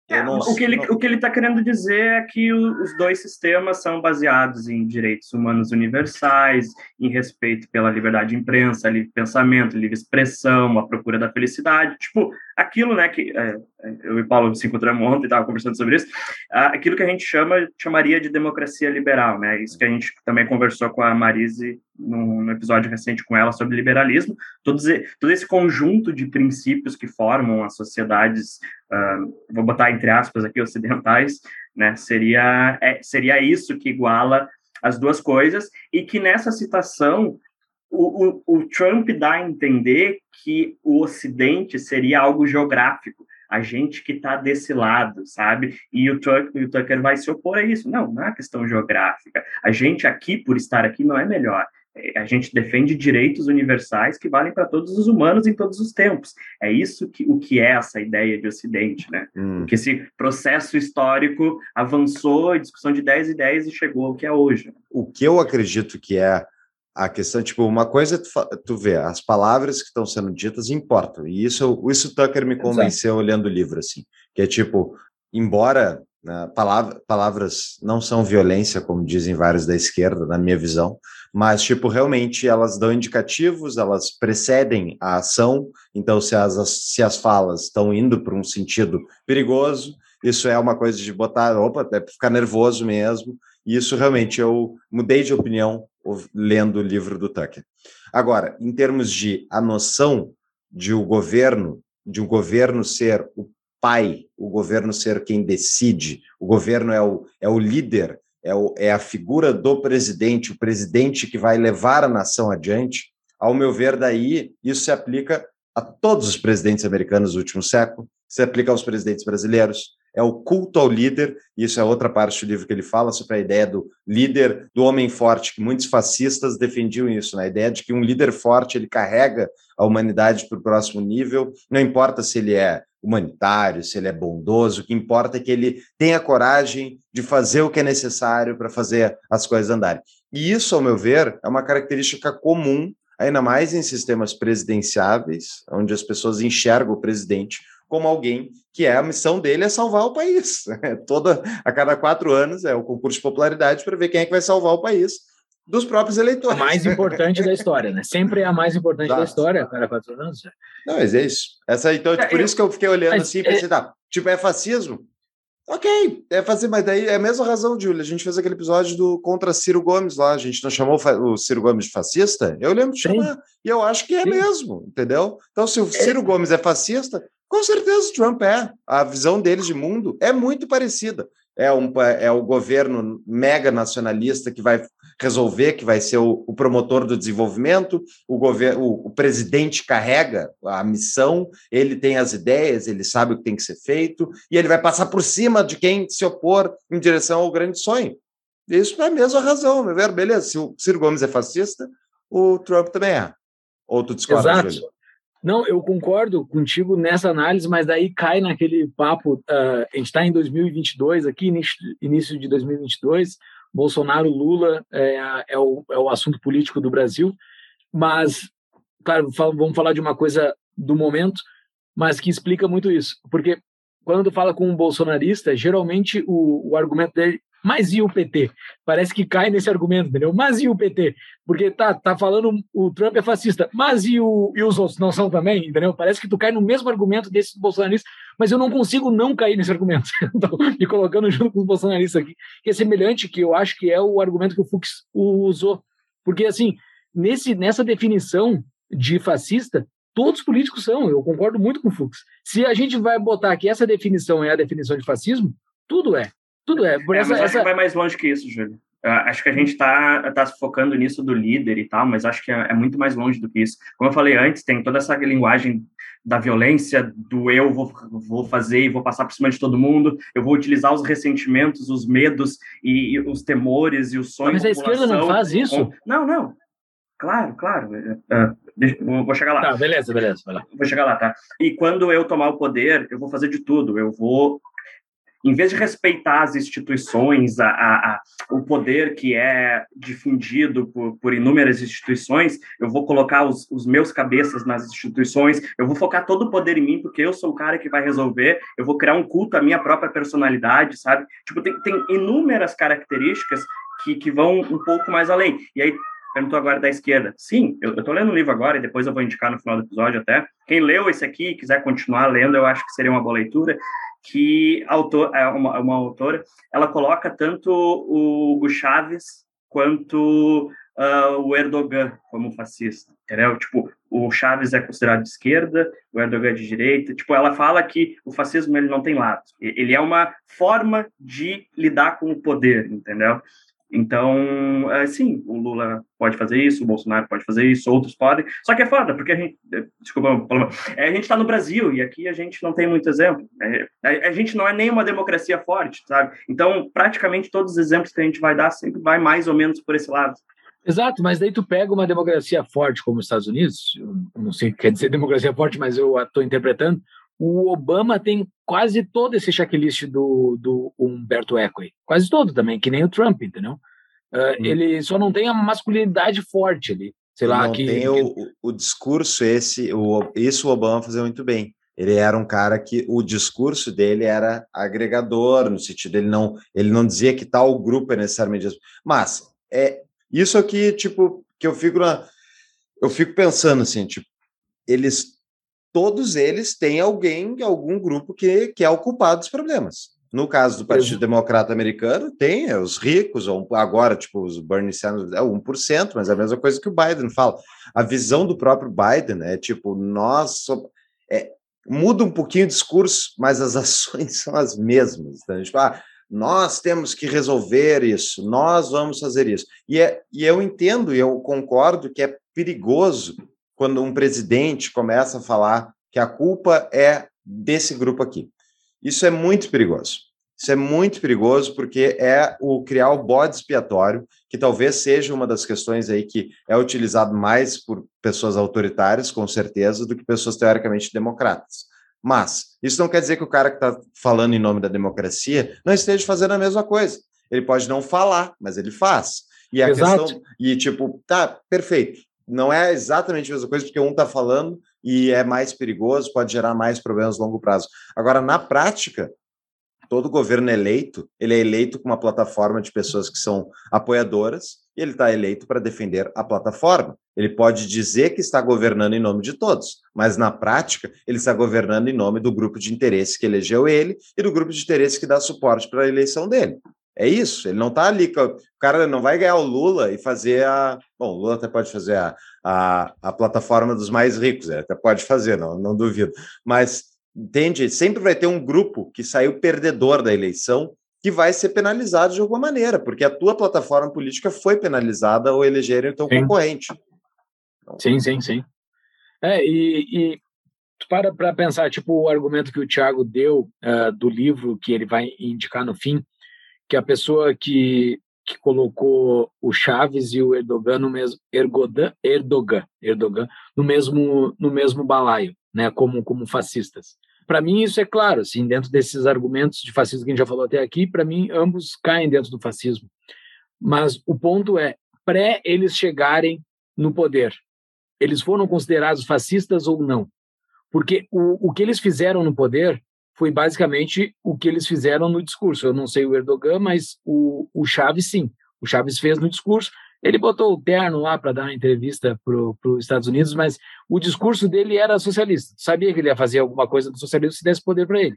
[SPEAKER 3] É, não, o, que ele, não... o que ele está querendo dizer é que o, os dois sistemas são baseados em direitos humanos universais, em respeito pela liberdade de imprensa, livre pensamento, livre expressão, a procura da felicidade. Tipo, aquilo né, que é, eu e Paulo se encontramos ontem estava conversando sobre isso, aquilo que a gente chama, chamaria de democracia liberal. Né? Isso que a gente também conversou com a Marise no, no episódio recente com ela sobre liberalismo. Todo, todo esse conjunto de princípios que formam as sociedades. Uh, vou botar entre aspas aqui, ocidentais, né, seria, é, seria isso que iguala as duas coisas, e que nessa citação o, o, o Trump dá a entender que o Ocidente seria algo geográfico, a gente que está desse lado, sabe? E o, Tucker, o Tucker vai se opor a isso. Não, não é questão geográfica. A gente aqui, por estar aqui, não é melhor a gente defende direitos universais que valem para todos os humanos em todos os tempos. É isso que o que é essa ideia de Ocidente, né? Hum. Que esse processo histórico avançou, discussão de 10 e 10 e chegou ao que é hoje.
[SPEAKER 2] O que eu acredito que é a questão, tipo, uma coisa é tu, tu vê, as palavras que estão sendo ditas importam. E isso, isso Tucker me convenceu Exato. olhando o livro, assim, que é tipo, embora né, palavra, palavras não são violência, como dizem vários da esquerda, na minha visão, mas, tipo, realmente elas dão indicativos, elas precedem a ação, então se as, se as falas estão indo para um sentido perigoso, isso é uma coisa de botar, opa, até ficar nervoso mesmo, e isso realmente eu mudei de opinião lendo o livro do Tucker. Agora, em termos de a noção de o governo, de o governo ser o pai, o governo ser quem decide, o governo é o, é o líder é, o, é a figura do presidente, o presidente que vai levar a nação adiante, ao meu ver, daí isso se aplica a todos os presidentes americanos do último século, se aplica aos presidentes brasileiros, é o culto ao líder, isso é outra parte do livro que ele fala sobre a ideia do líder, do homem forte, que muitos fascistas defendiam isso, né? ideia de que um líder forte ele carrega a humanidade para o próximo nível, não importa se ele é humanitário, se ele é bondoso, o que importa é que ele tenha coragem de fazer o que é necessário para fazer as coisas andarem. E isso, ao meu ver, é uma característica comum, ainda mais em sistemas presidenciáveis, onde as pessoas enxergam o presidente como alguém que é a missão dele é salvar o país. Toda a cada quatro anos é o concurso de popularidade para ver quem é que vai salvar o país dos próprios eleitores.
[SPEAKER 1] A mais importante da história, né? Sempre é a mais importante Exato. da história, cara, quatro anos.
[SPEAKER 2] Não, mas é isso. Essa, então, é, por isso que eu fiquei olhando mas, assim e pensei, é... tá, tipo, é fascismo? Ok, é fazer, mas daí é a mesma razão, Júlia. A gente fez aquele episódio do contra Ciro Gomes lá. A gente não chamou o Ciro Gomes de fascista? Eu lembro de chamar. Sim. E eu acho que é Sim. mesmo, entendeu? Então, se o Ciro é. Gomes é fascista, com certeza o Trump é. A visão deles de mundo é muito parecida. é, um, é o governo mega nacionalista que vai resolver, que vai ser o, o promotor do desenvolvimento, o, governo, o, o, presidente carrega a missão, ele tem as ideias, ele sabe o que tem que ser feito, e ele vai passar por cima de quem se opor em direção ao grande sonho. Isso é a mesma razão, meu ver? Beleza, se o Ciro Gomes é fascista, o Trump também é. Ou tu discorda,
[SPEAKER 1] Exato. Júlio? Não, eu concordo contigo nessa análise, mas daí cai naquele papo. Uh, a gente está em 2022, aqui, início, de 2022. Bolsonaro, Lula é, é, o, é o assunto político do Brasil, mas, claro, vamos falar de uma coisa do momento, mas que explica muito isso. Porque quando fala com um bolsonarista, geralmente o, o argumento dele mas e o PT? Parece que cai nesse argumento, entendeu? Mas e o PT? Porque tá, tá falando o Trump é fascista, mas e, o, e os outros não são também, entendeu? Parece que tu cai no mesmo argumento desses bolsonaristas, mas eu não consigo não cair nesse argumento. então, me colocando junto com os bolsonaristas aqui, que é semelhante, que eu acho que é o argumento que o Fux usou. Porque, assim, nesse, nessa definição de fascista, todos os políticos são, eu concordo muito com o Fux. Se a gente vai botar que essa definição é a definição de fascismo, tudo é. Tudo é. Por
[SPEAKER 3] é,
[SPEAKER 1] essa,
[SPEAKER 3] mas
[SPEAKER 1] essa...
[SPEAKER 3] acho que vai mais longe que isso, Júlio. Acho que a gente está tá se focando nisso do líder e tal, mas acho que é, é, muito mais longe do que isso. Como eu falei antes, tem toda essa linguagem da violência, do eu vou, vou fazer e vou passar por cima de todo mundo, eu vou utilizar os ressentimentos, os medos e, e os temores e os sonhos.
[SPEAKER 1] Mas a esquerda não faz isso?
[SPEAKER 3] Não, não. Claro, claro. Uh, deixa, vou chegar lá.
[SPEAKER 1] Tá, beleza, beleza.
[SPEAKER 3] Vou chegar lá, tá? E quando eu tomar o poder, eu vou fazer de tudo. Eu vou em vez de respeitar as instituições, a, a, a, o poder que é difundido por, por inúmeras instituições, eu vou colocar os, os, meus cabeças nas instituições, eu vou focar todo o poder em mim, porque eu sou o cara que vai resolver, eu vou criar um culto à minha própria personalidade, sabe? Tipo, tem, tem inúmeras características que, que vão um pouco mais além. E aí, perguntou agora da esquerda. Sim, eu, estou lendo o livro agora e depois eu vou indicar no final do episódio até. Quem leu esse aqui e quiser continuar lendo, eu acho que seria uma boa leitura que autor, é uma, uma autora, ela coloca tanto o, o Chaves quanto uh, o Erdogan como fascista, entendeu? Tipo, o Chaves é considerado de esquerda, o Erdogan é de direita. Tipo, ela fala que o fascismo ele não tem lado. Ele é uma forma de lidar com o poder, entendeu? Então, é, sim, o Lula pode fazer isso, o Bolsonaro pode fazer isso, outros podem. Só que é foda, porque a gente. É, desculpa, é, a gente está no Brasil e aqui a gente não tem muito exemplo. A, gente não é nem uma democracia forte, sabe? Então, praticamente todos os exemplos que a gente vai dar sempre vai mais ou menos por esse lado.
[SPEAKER 1] Exato, mas daí tu pega uma democracia forte como os Estados Unidos, não sei o que quer dizer democracia forte, mas eu estou interpretando, o Obama tem quase todo esse checklist do, do Humberto Eco. Quase todo também, que nem o Trump, entendeu? Uh, hum. Ele só não tem a masculinidade forte ali. Sei lá,
[SPEAKER 2] não
[SPEAKER 1] que,
[SPEAKER 2] tem
[SPEAKER 1] que...
[SPEAKER 2] O, o discurso esse, o, isso o Obama fazia muito bem. Ele era um cara que o discurso dele era agregador, no sentido ele não ele não dizia que tal grupo é necessariamente isso. Mas é isso aqui, tipo, que eu fico na, eu fico pensando assim, tipo, eles todos eles têm alguém, algum grupo que, que é o culpado dos problemas. No caso do Partido Democrata Americano, tem é, os ricos, ou agora, tipo, os Bernie Sanders é 1%, mas é a mesma coisa que o Biden fala. A visão do próprio Biden é tipo, nós. É, muda um pouquinho o discurso, mas as ações são as mesmas. Então, tipo, ah, nós temos que resolver isso, nós vamos fazer isso. E, é, e eu entendo e eu concordo que é perigoso quando um presidente começa a falar que a culpa é desse grupo aqui. Isso é muito perigoso. Isso é muito perigoso porque é o criar o bode expiatório, que talvez seja uma das questões aí que é utilizado mais por pessoas autoritárias, com certeza, do que pessoas teoricamente democratas. Mas isso não quer dizer que o cara que está falando em nome da democracia não esteja fazendo a mesma coisa. Ele pode não falar, mas ele faz. E a Exato. questão. E tipo, tá, perfeito não é exatamente a mesma coisa, porque um está falando e é mais perigoso, pode gerar mais problemas a longo prazo. Agora, na prática, todo governo eleito, ele é eleito com uma plataforma de pessoas que são apoiadoras e ele está eleito para defender a plataforma. Ele pode dizer que está governando em nome de todos, mas na prática ele está governando em nome do grupo de interesse que elegeu ele e do grupo de interesse que dá suporte para a eleição dele. É isso, ele não está ali. O cara não vai ganhar o Lula e fazer a. Bom, o Lula até pode fazer a, a, a plataforma dos mais ricos, é, até pode fazer, não, não duvido. Mas, entende? Sempre vai ter um grupo que saiu perdedor da eleição que vai ser penalizado de alguma maneira, porque a tua plataforma política foi penalizada ao eleger o teu sim. concorrente.
[SPEAKER 1] Então... Sim, sim, sim. É, e, e para para pensar, tipo o argumento que o Thiago deu uh, do livro que ele vai indicar no fim, que a pessoa que, que colocou o Chaves e o Erdogan no mesmo Erdogan, Erdogan, Erdogan no mesmo no mesmo balaio, né, como como fascistas. Para mim isso é claro, assim, dentro desses argumentos de fascismo que a gente já falou até aqui, para mim ambos caem dentro do fascismo. Mas o ponto é, pré eles chegarem no poder, eles foram considerados fascistas ou não? Porque o, o que eles fizeram no poder foi basicamente o que eles fizeram no discurso. Eu não sei o Erdogan, mas o, o Chaves sim. O Chaves fez no discurso. Ele botou o terno lá para dar uma entrevista para os Estados Unidos, mas o discurso dele era socialista. Sabia que ele ia fazer alguma coisa do socialismo se desse poder para ele.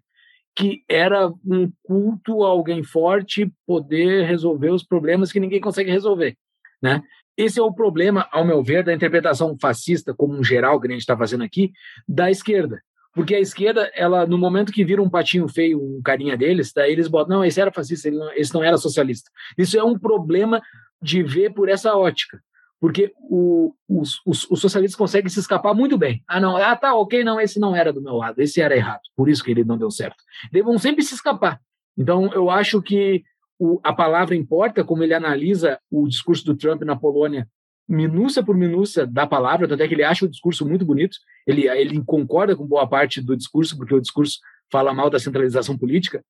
[SPEAKER 1] Que era um culto a alguém forte poder resolver os problemas que ninguém consegue resolver. Né? Esse é o problema, ao meu ver, da interpretação fascista, como um geral que a gente está fazendo aqui, da esquerda. Porque a esquerda, ela no momento que vira um patinho feio, um carinha deles, daí eles botam, não, esse era fascista, não, esse não era socialista. Isso é um problema de ver por essa ótica. Porque o, os, os, os, socialistas conseguem se escapar muito bem. Ah, não, ah, tá, ok, não, esse não era do meu lado, esse era errado, por isso que ele não deu certo. Eles vão sempre se escapar. Então, eu acho que o, a palavra importa, como ele analisa o discurso do Trump na Polônia, minúcia por minúcia da palavra, tanto é que ele acha o discurso muito bonito, ele, ele concorda com boa parte do discurso, porque o discurso fala mal da centralização política,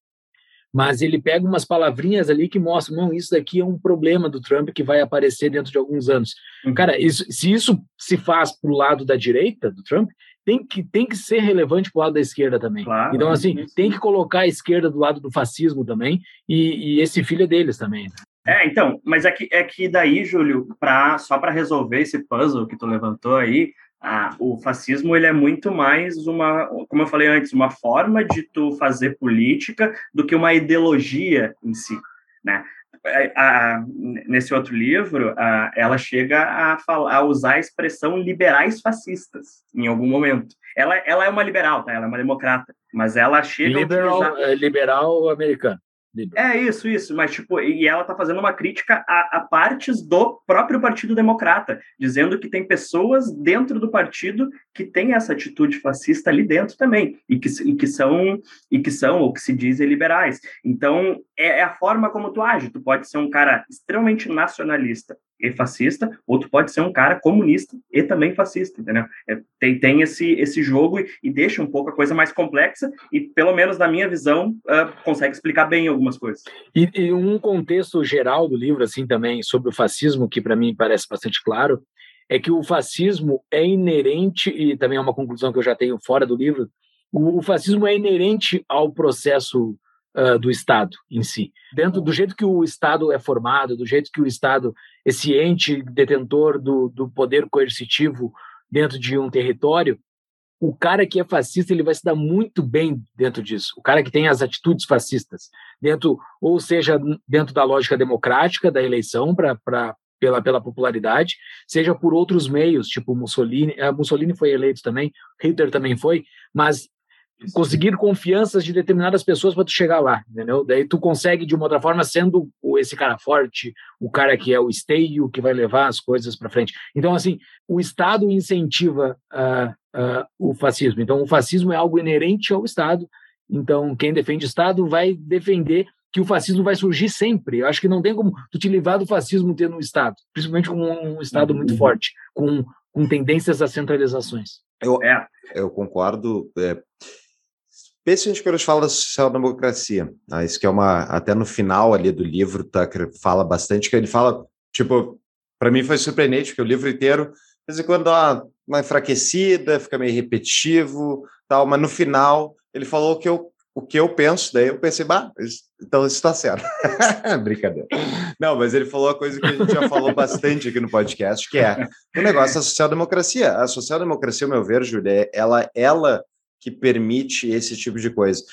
[SPEAKER 1] mas ele pega umas palavrinhas ali que mostram, não, isso daqui é um problema do Trump que vai aparecer dentro de alguns anos. Uhum. Cara, isso, se isso se faz para o lado da direita do Trump, tem que, tem que ser relevante para o lado da esquerda também. Claro, então, assim, tem que colocar a esquerda do lado do fascismo também, e, e esse filho é deles também. Né?
[SPEAKER 3] É, então, mas é que, é que daí, Júlio, pra, só para resolver esse puzzle que tu levantou aí, ah, o fascismo ele é muito mais uma, como eu falei antes, uma forma de tu fazer política do que uma ideologia em si, né? É, a, nesse outro livro, a, ela chega a, falar, a usar a expressão liberais fascistas em algum momento. Ela, ela é uma liberal, tá? Ela é uma democrata, mas ela chega
[SPEAKER 1] liberal,
[SPEAKER 3] a utilizar...
[SPEAKER 1] É, liberal americano.
[SPEAKER 3] É isso, isso, mas tipo, e ela tá fazendo uma crítica a, a, partes do próprio Partido Democrata, dizendo que tem pessoas dentro do partido que têm essa atitude fascista ali dentro também, e que, e que são, e que são, ou que se dizem liberais. Então, é, é a forma como tu age. Tu pode ser um cara extremamente nacionalista, e fascista, outro pode ser um cara comunista e também fascista, entendeu? É, tem, tem esse, esse jogo e, e, deixa um pouco a coisa mais complexa e, pelo menos na minha visão, uh, consegue explicar bem algumas coisas.
[SPEAKER 1] E, e, um contexto geral do livro, assim, também, sobre o fascismo, que para mim parece bastante claro, é que o fascismo é inerente, e também é uma conclusão que eu já tenho fora do livro, o, o fascismo é inerente ao processo Uh, do Estado em si. Dentro do jeito que o Estado é formado, do jeito que o Estado esse ente detentor do, do poder coercitivo dentro de um território, o cara que é fascista ele vai se dar muito bem dentro disso. O cara que tem as atitudes fascistas dentro, ou seja, dentro da lógica democrática da eleição para pela, pela popularidade, seja por outros meios, tipo Mussolini. A Mussolini foi eleito também, Hitler também foi, mas conseguir confianças de determinadas pessoas para tu chegar lá, entendeu? Daí tu consegue de uma outra forma sendo esse cara forte, o cara que é o esteio que vai levar as coisas para frente. Então assim, o Estado incentiva uh, uh, o fascismo. Então o fascismo é algo inerente ao Estado. Então quem defende o Estado vai defender que o fascismo vai surgir sempre. Eu acho que não tem como tu te livrar do fascismo tendo um Estado, principalmente com um Estado muito uhum. forte, com, com tendências a centralizações.
[SPEAKER 2] Eu, é. eu concordo. É, A gente fala da social-democracia. Né? Isso que é uma. Até no final ali do livro, Tucker fala bastante, que ele fala, tipo, para mim foi surpreendente, porque o livro inteiro, de vez em quando dá uma, enfraquecida, fica meio repetitivo, tal, mas no final ele falou que eu, o que eu penso, daí eu pensei, bah, então isso está certo. Brincadeira. Não, mas ele falou a coisa que a gente já falou bastante aqui no podcast, que é o negócio da social-democracia. A social-democracia, ao meu ver, Júlia, ela, ela que permite esse tipo de coisa.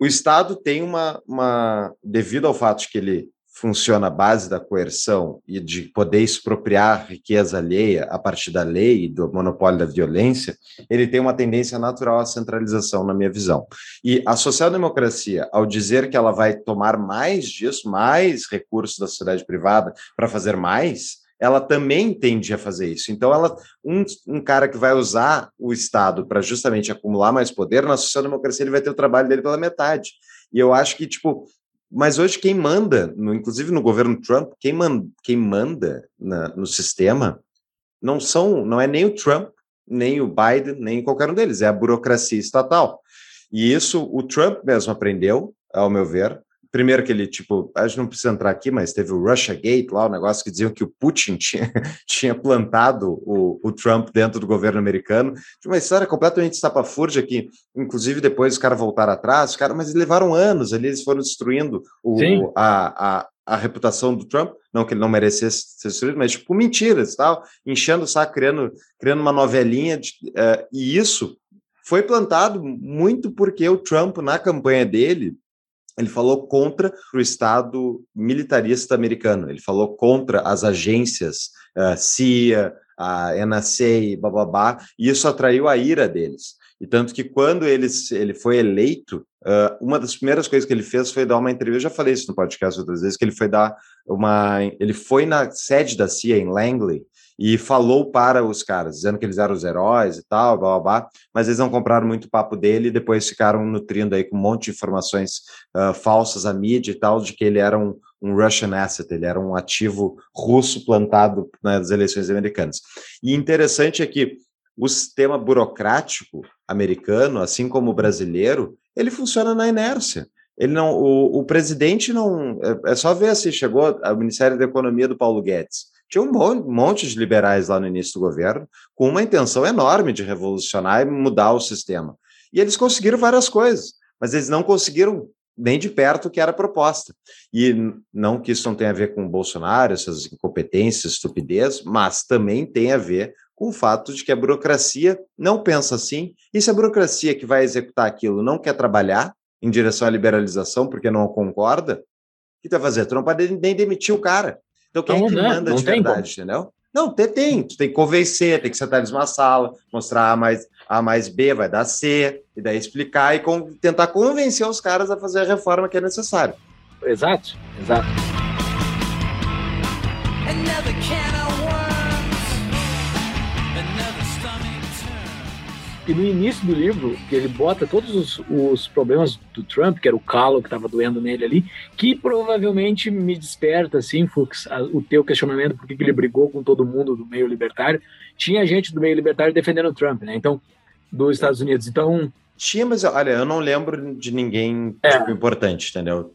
[SPEAKER 2] O Estado tem uma, uma devido ao fato de que ele funciona a base da coerção e de poder expropriar riqueza alheia a partir da lei e do monopólio da violência, ele tem uma tendência natural à centralização, na minha visão. E a social-democracia, ao dizer que ela vai tomar mais disso, mais recursos da sociedade privada para fazer mais, ela também tende a fazer isso. Então, ela, um, um cara que vai usar o Estado para justamente acumular mais poder, na social-democracia ele vai ter o trabalho dele pela metade. E eu acho que, tipo, mas hoje quem manda, no, inclusive no governo Trump, quem, man, quem manda na, no sistema não são, não é nem o Trump, nem o Biden, nem qualquer um deles, é a burocracia estatal. E isso o Trump mesmo aprendeu, ao meu ver, primeiro que ele, tipo, a gente não precisa entrar aqui, mas teve o Russia Gate lá, o negócio que diziam que o Putin tinha, tinha plantado o, o Trump dentro do governo americano. Tinha uma história completamente estapafúrdia que, inclusive, depois os caras voltaram atrás, os caras, mas levaram anos ali, eles foram destruindo o, a, a, a reputação do Trump, não que ele não merecesse ser destruído, mas tipo mentiras tal, enchendo o saco, criando, criando uma novelinha, de, uh, e isso foi plantado muito porque o Trump, na campanha dele, ele falou contra o Estado militarista americano, ele falou contra as agências uh, CIA, a NSA, bababá, e isso atraiu a ira deles. E tanto que quando ele, ele foi eleito, uh, uma das primeiras coisas que ele fez foi dar uma entrevista, eu já falei isso no podcast outras vezes, que ele foi dar uma... Ele foi na sede da CIA, em Langley, e falou para os caras, dizendo que eles eram os heróis e tal, blá, blá, blá, mas eles não compraram muito papo dele e depois ficaram nutrindo aí com um monte de informações uh, falsas à mídia e tal, de que ele era um, um Russian asset, ele era um ativo russo plantado nas eleições americanas. E interessante é que o sistema burocrático americano, assim como o brasileiro, ele funciona na inércia. Ele não, o, o presidente não. É, é só ver assim, chegou ao Ministério da Economia do Paulo Guedes tinha um monte de liberais lá no início do governo, com uma intenção enorme de revolucionar e mudar o sistema. E eles conseguiram várias coisas, mas eles não conseguiram nem de perto o que era proposta. E não que isso não tenha a ver com o Bolsonaro, essas incompetências, estupidez, mas também tem a ver com o fato de que a burocracia não pensa assim, e se a burocracia que vai executar aquilo não quer trabalhar em direção à liberalização porque não concorda, o que tu vai fazer? Tu não pode nem demitir o cara. Então, quem então, é que né? manda não de verdade, como. entendeu? Não, tem, tem. Tu tem que convencer, tem que sentar eles numa sala, mostrar A mais, a mais B vai dar C, e daí explicar e com, tentar convencer os caras a fazer a reforma que é necessária.
[SPEAKER 1] Exato, exato. E no início do livro, que ele bota todos os, os problemas do Trump, que era o calo que estava doendo nele ali, que provavelmente me desperta, assim, Fux, a, o teu questionamento, por que ele brigou com todo mundo do meio libertário. Tinha gente do meio libertário defendendo o Trump, né? Então, dos Estados Unidos. Então.
[SPEAKER 2] Tinha, mas olha, eu não lembro de ninguém é. tipo, importante, entendeu?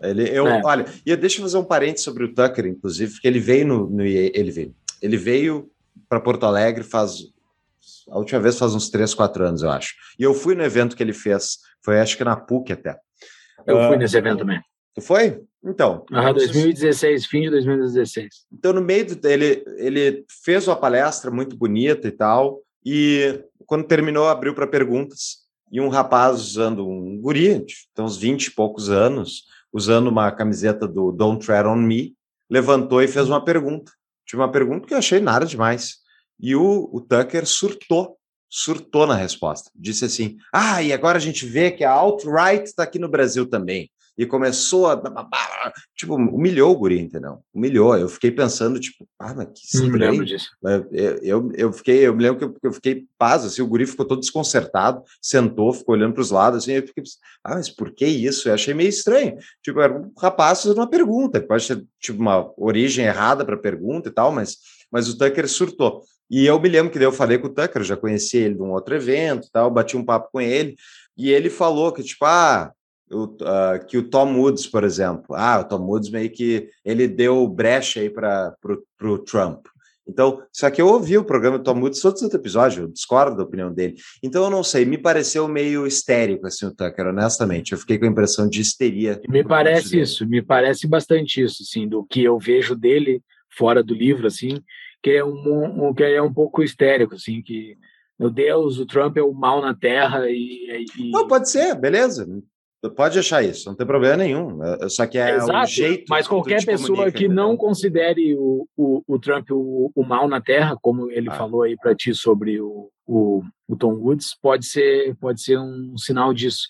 [SPEAKER 2] Ele, eu, é. Olha, e deixa eu fazer um parênteses sobre o Tucker, inclusive, porque ele veio no, no ele veio, ele veio para Porto Alegre faz a última vez faz uns 3, 4 anos, eu acho. E eu fui no evento que ele fez, foi acho que na PUC até.
[SPEAKER 1] Eu uh, fui nesse evento também.
[SPEAKER 2] Tu foi? Então.
[SPEAKER 1] Ah, 2016, fim de 2016.
[SPEAKER 2] Então, no meio do, ele, ele fez uma palestra muito bonita e tal, e quando terminou, abriu para perguntas. E um rapaz usando um guri, então uns 20 e poucos anos, usando uma camiseta do Don't Tread on Me, levantou e fez uma pergunta. Tive uma pergunta que eu achei nada demais. E o, o Tucker surtou, surtou na resposta. Disse assim: Ah, e agora a gente vê que a alt-right está aqui no Brasil também. E começou a. Tipo, humilhou o guri, entendeu? Humilhou. Eu fiquei pensando, tipo, ah, mas que
[SPEAKER 1] Não me lembro disso.
[SPEAKER 2] Eu, eu, eu, fiquei, eu me lembro que eu, eu fiquei paz, assim, o guri ficou todo desconcertado, sentou, ficou olhando para os lados, assim, eu fiquei, ah, mas por que isso? Eu achei meio estranho. Tipo, era um rapaz fazendo uma pergunta, pode ter, tipo, uma origem errada para a pergunta e tal, mas, mas o Tucker surtou. E eu me lembro que eu falei com o Tucker, já conheci ele de um outro evento tal, bati um papo com ele, e ele falou que, tipo, ah, o, uh, que o Tom Woods, por exemplo, ah, o Tom Woods meio que ele deu brecha aí para o Trump. Então, só que eu ouvi o programa do Tom Woods todos os episódios, eu discordo da opinião dele. Então, eu não sei, me pareceu meio histérico, assim, o Tucker, honestamente. Eu fiquei com a impressão de histeria.
[SPEAKER 1] Me parece isso, me parece bastante isso, assim, do que eu vejo dele fora do livro, assim, que é um, um, que é um pouco histérico, assim, que, meu Deus, o Trump é o mal na Terra e... e...
[SPEAKER 2] Não, pode ser, beleza. Pode achar isso, não tem problema nenhum. Só que é Exato, o jeito.
[SPEAKER 1] Mas qualquer pessoa que não considere o, o, o Trump o, o, mal na Terra, como ele ah. falou aí para ti sobre o, o, o, Tom Woods, pode ser, pode ser um sinal disso.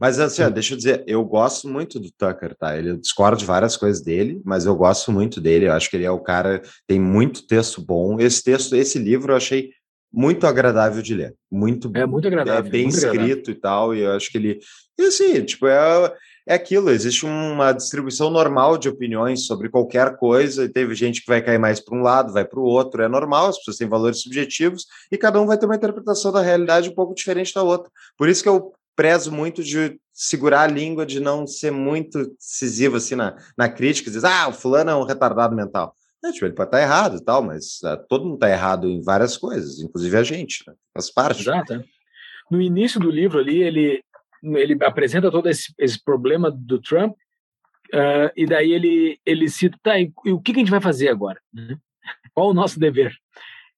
[SPEAKER 2] Mas assim, ó, deixa eu dizer, eu gosto muito do Tucker, tá? Ele discordo de várias coisas dele, mas eu gosto muito dele. Eu acho que ele é o cara, tem muito texto bom. Esse texto, esse livro eu achei muito agradável de ler. Muito,
[SPEAKER 1] é muito agradável.
[SPEAKER 2] É bem escrito
[SPEAKER 1] agradável.
[SPEAKER 2] e tal, e eu acho que ele. E assim, tipo, é, é aquilo, existe uma distribuição normal de opiniões sobre qualquer coisa, e teve gente que vai cair mais para um lado, vai para o outro, é normal, as pessoas têm valores subjetivos, e cada um vai ter uma interpretação da realidade um pouco diferente da outra. Por isso que eu prezo muito de segurar a língua, de não ser muito decisivo assim na, na crítica, dizer, ah, o fulano é um retardado mental. É, tipo, ele pode estar errado e tal, mas uh, todo mundo está errado em várias coisas, inclusive a gente, né? faz parte.
[SPEAKER 1] Exato. É. No início do livro ali, ele, ele apresenta todo esse, esse problema do Trump, uh, e daí ele, ele cita, tá, e, e, o que, que, a gente vai fazer agora? Uhum. Qual o nosso dever?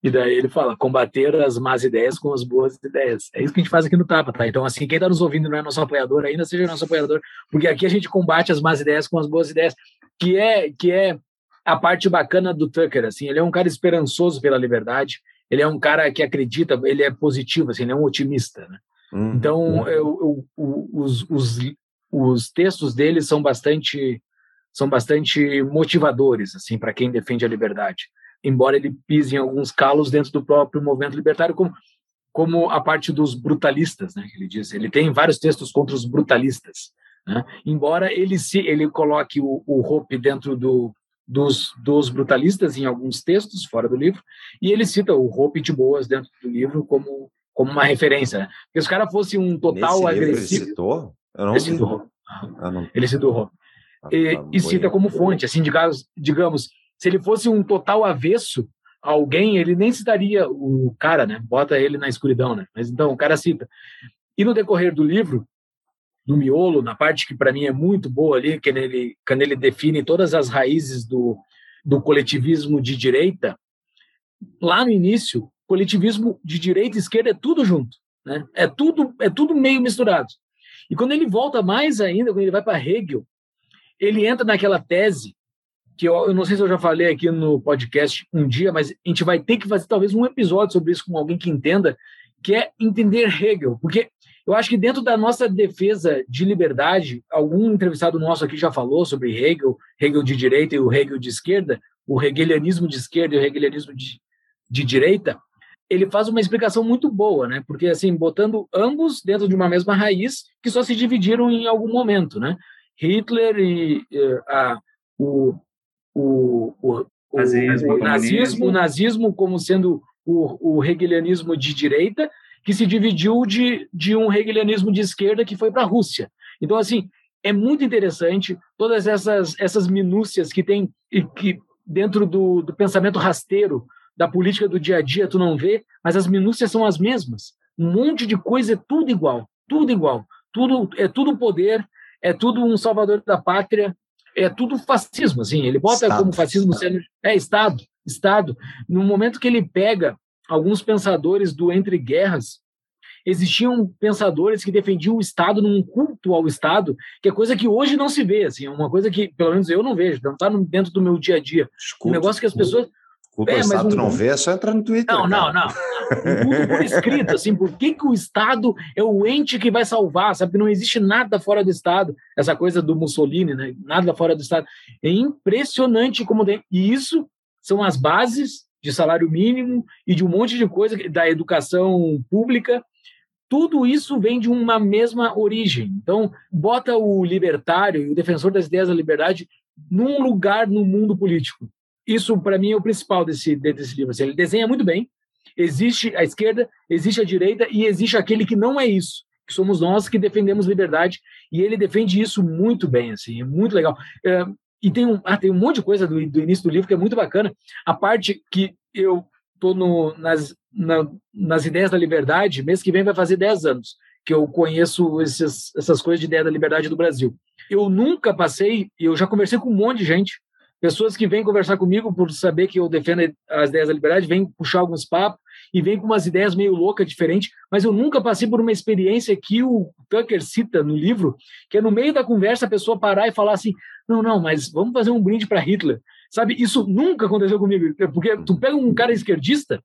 [SPEAKER 1] E daí ele fala, combater as más ideias com as boas ideias. É isso que a gente faz aqui no Tapa, tá? Então, assim, quem está nos ouvindo não é nosso apoiador ainda, seja nosso apoiador, porque aqui a gente combate as más ideias com as boas ideias, que é, que é a parte bacana do Tucker, assim, ele é um cara esperançoso pela liberdade, ele é um cara que acredita, ele é positivo, assim, ele é um otimista, né? Uhum. Então, eu, eu, os, os, os textos dele são bastante são bastante motivadores, assim, para quem defende a liberdade. Embora ele pise em alguns calos dentro do próprio movimento libertário, como, como a parte dos brutalistas, né, que ele diz. Ele tem vários textos contra os brutalistas, né? Embora ele se ele coloque o, o Hope dentro do, dos, dos brutalistas em alguns textos fora do livro, e ele cita o Hope de Boas dentro do livro como, como uma referência. Né? Porque se o cara fosse um total Nesse agressivo.
[SPEAKER 2] Ele citou?
[SPEAKER 1] Eu não ele citou. não... Ele citou Hope. Ah, e, tá, e cita como fonte, assim, digamos, digamos, se ele fosse um total avesso a alguém, ele nem citaria o cara, né? Bota ele na escuridão, né? Mas então o cara cita. E no decorrer do livro, no miolo, na parte que para mim é muito boa ali, que ele, quando ele define todas as raízes do, do coletivismo de direita, lá no início, coletivismo de direita e esquerda é tudo junto, né? É tudo é tudo meio misturado. E quando ele volta mais ainda, quando ele vai para Hegel, ele entra naquela tese que eu, eu, não sei se eu já falei aqui no podcast um dia, mas a gente vai ter que fazer talvez um episódio sobre isso com alguém que entenda, que é entender Hegel, porque eu acho que dentro da nossa defesa de liberdade, algum entrevistado nosso aqui já falou sobre Hegel, Hegel de direita e o Hegel de esquerda, o hegelianismo de esquerda e o hegelianismo de, de direita, ele faz uma explicação muito boa, né? Porque assim, botando ambos dentro de uma mesma raiz que só se dividiram em algum momento, né? Hitler e uh, a, o, o, o, o, nazismo, o, nazismo, o nazismo como sendo o, o hegelianismo de direita que se dividiu de, de um hegelianismo de esquerda que foi para a Rússia. Então, assim, é muito interessante todas essas, essas minúcias que tem e que dentro do, do pensamento rasteiro da política do dia a dia tu não vê, mas as minúcias são as mesmas. Um monte de coisa é tudo igual, tudo igual. Tudo é tudo poder, é tudo um salvador da pátria, é tudo fascismo, assim. Ele bota estado, como fascismo sendo é estado, estado. No momento que ele pega alguns pensadores do entre guerras, existiam pensadores que defendiam o Estado num culto ao Estado, que é coisa que hoje não se vê, assim, é uma coisa que, pelo menos, eu não vejo, não está dentro do meu dia a dia. um negócio que as pessoas...
[SPEAKER 2] Culto é, Estado um... não vê, é só entrar no Twitter.
[SPEAKER 1] Não, não, não. Um culto por escrito, assim, por que, que o Estado é o ente que vai salvar, sabe? Que não existe nada fora do Estado. Essa coisa do Mussolini, né? Nada fora do Estado. É impressionante como tem. E isso são as bases de salário mínimo e de um monte de coisa da educação pública. Tudo isso vem de uma mesma origem. Então, bota o libertário e o defensor das ideias da liberdade num lugar no mundo político. Isso, para mim, é o principal desse, desse livro. Ele desenha muito bem. Existe a esquerda, existe a direita e existe aquele que não é isso, que somos nós que defendemos liberdade. E ele defende isso muito bem, assim, é muito legal. É, e tem um, ah, tem um monte de coisa do, do início do livro que é muito bacana. A parte que eu estou nas, na, nas ideias da liberdade, mês que vem vai fazer 10 anos que eu conheço esses, essas coisas de ideia da liberdade do Brasil. Eu nunca passei, eu já conversei com um monte de gente, pessoas que vêm conversar comigo por saber que eu defendo as ideias da liberdade, vêm puxar alguns papos, e vem com umas ideias meio loucas, diferentes, mas eu nunca passei por uma experiência que o Tucker cita no livro, que é no meio da conversa a pessoa parar e falar assim: não, não, mas vamos fazer um brinde para Hitler. Sabe, isso nunca aconteceu comigo, porque tu pega um cara esquerdista,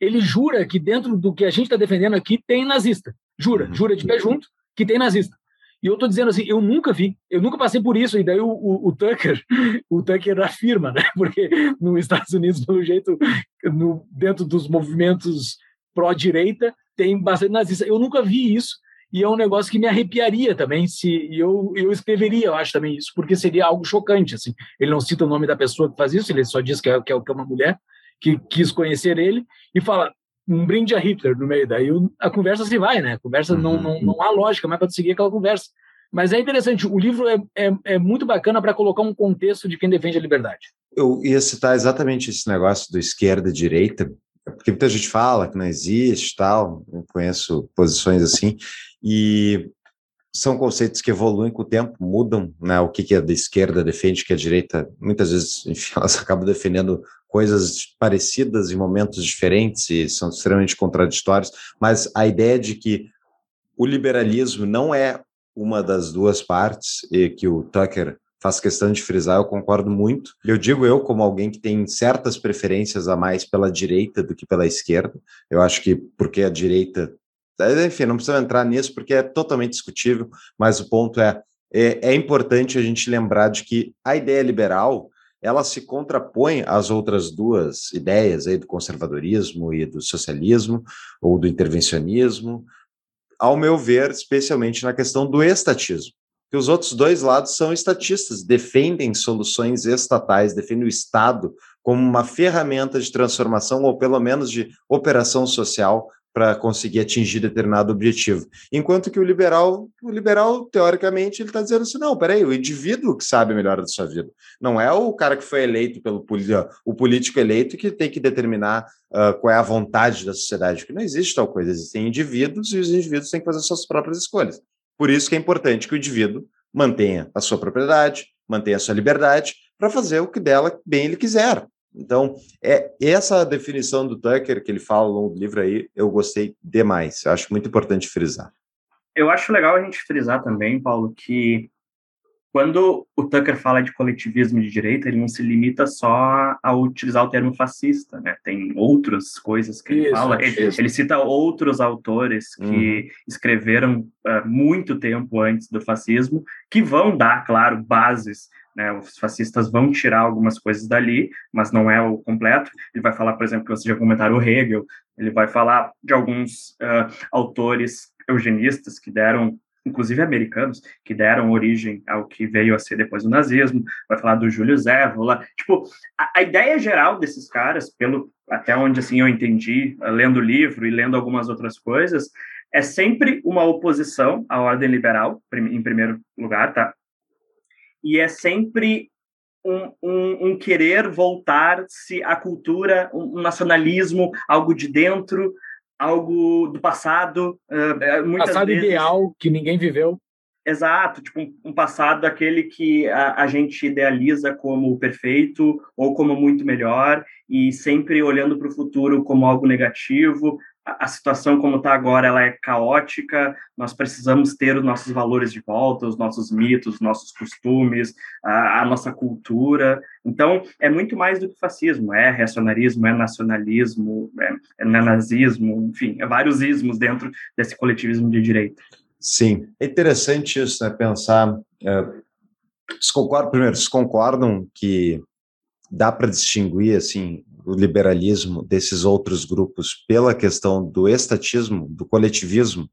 [SPEAKER 1] ele jura que dentro do que a gente está defendendo aqui tem nazista. Jura, uhum. jura de pé junto que tem nazista. E eu estou dizendo assim, eu nunca vi, eu nunca passei por isso. E daí o, o, o Tucker, o Tucker afirma, né? Porque nos Estados Unidos, pelo jeito, no, dentro dos movimentos pró-direita, tem bastante nazista. Eu nunca vi isso. E é um negócio que me arrepiaria também, se eu, eu escreveria, eu acho também isso, porque seria algo chocante. Assim. Ele não cita o nome da pessoa que faz isso, ele só diz que é, que é, é uma mulher que quis conhecer ele e fala um brinde a Hitler no meio. Daí a conversa se vai, né? A conversa uhum. não, não, não há lógica mais para seguir aquela conversa. Mas é interessante, o livro é, é, é muito bacana para colocar um contexto de quem defende a liberdade.
[SPEAKER 2] Eu ia citar exatamente esse negócio do esquerda e direita, porque muita gente fala que não existe tal, eu conheço posições assim, e são conceitos que evoluem com o tempo, mudam, né? O que, que a da esquerda defende, que a direita, muitas vezes, enfim, elas acabam defendendo coisas parecidas em momentos diferentes e são extremamente contraditórios, mas a ideia de que o liberalismo não é uma das duas partes e que o Tucker faz questão de frisar, eu concordo muito. Eu digo eu como alguém que tem certas preferências a mais pela direita do que pela esquerda. Eu acho que porque a direita, enfim, não precisa entrar nisso porque é totalmente discutível, mas o ponto é é, é importante a gente lembrar de que a ideia liberal ela se contrapõe às outras duas ideias aí do conservadorismo e do socialismo ou do intervencionismo, ao meu ver, especialmente na questão do estatismo. Que os outros dois lados são estatistas, defendem soluções estatais, defendem o Estado como uma ferramenta de transformação ou pelo menos de operação social para conseguir atingir determinado objetivo. Enquanto que o liberal, o liberal, teoricamente, ele está dizendo assim: não, peraí, o indivíduo que sabe melhor da sua vida. Não é o cara que foi eleito pelo o político eleito que tem que determinar uh, qual é a vontade da sociedade, porque não existe tal coisa. Existem indivíduos e os indivíduos têm que fazer suas próprias escolhas. Por isso que é importante que o indivíduo mantenha a sua propriedade, mantenha a sua liberdade, para fazer o que dela bem ele quiser. Então, é essa definição do Tucker que ele fala no livro aí, eu gostei demais. Eu acho muito importante frisar.
[SPEAKER 3] Eu acho legal a gente frisar também, Paulo, que quando o Tucker fala de coletivismo de direita, ele não se limita só a utilizar o termo fascista, né? Tem outras coisas que ele isso, fala. Ele, ele, cita outros autores que uhum. escreveram uh, muito tempo antes do fascismo, que vão dar, claro, bases né, os fascistas vão tirar algumas coisas dali, mas não é o completo. Ele vai falar, por exemplo, que você já comentaram o Hegel, ele vai falar de alguns uh, autores eugenistas que deram, inclusive americanos, que deram origem ao que veio a ser depois do nazismo, vai falar do Júlio Zévola. Tipo, a, a ideia geral desses caras, pelo até onde assim eu entendi, uh, lendo o livro e lendo algumas outras coisas, é sempre uma oposição à ordem liberal, em primeiro lugar, tá? E é sempre um, um, um querer voltar-se à cultura, um nacionalismo, algo de dentro, algo do passado.
[SPEAKER 1] Uh, passado vezes... ideal que ninguém viveu.
[SPEAKER 3] Exato, tipo um, um passado aquele que a, a, gente idealiza como perfeito ou como muito melhor e sempre olhando para o futuro como algo negativo, a situação como está agora ela é caótica, nós precisamos ter os nossos valores de volta, os nossos mitos, os nossos costumes, a, a, nossa cultura. Então, é muito mais do que fascismo, é reacionarismo, é nacionalismo, é, é nazismo, enfim, é vários ismos dentro desse coletivismo de direita.
[SPEAKER 2] Sim, é interessante isso, né, pensar... É, primeiro, vocês concordam que dá para distinguir, assim, o liberalismo desses outros grupos pela questão do estatismo, do coletivismo,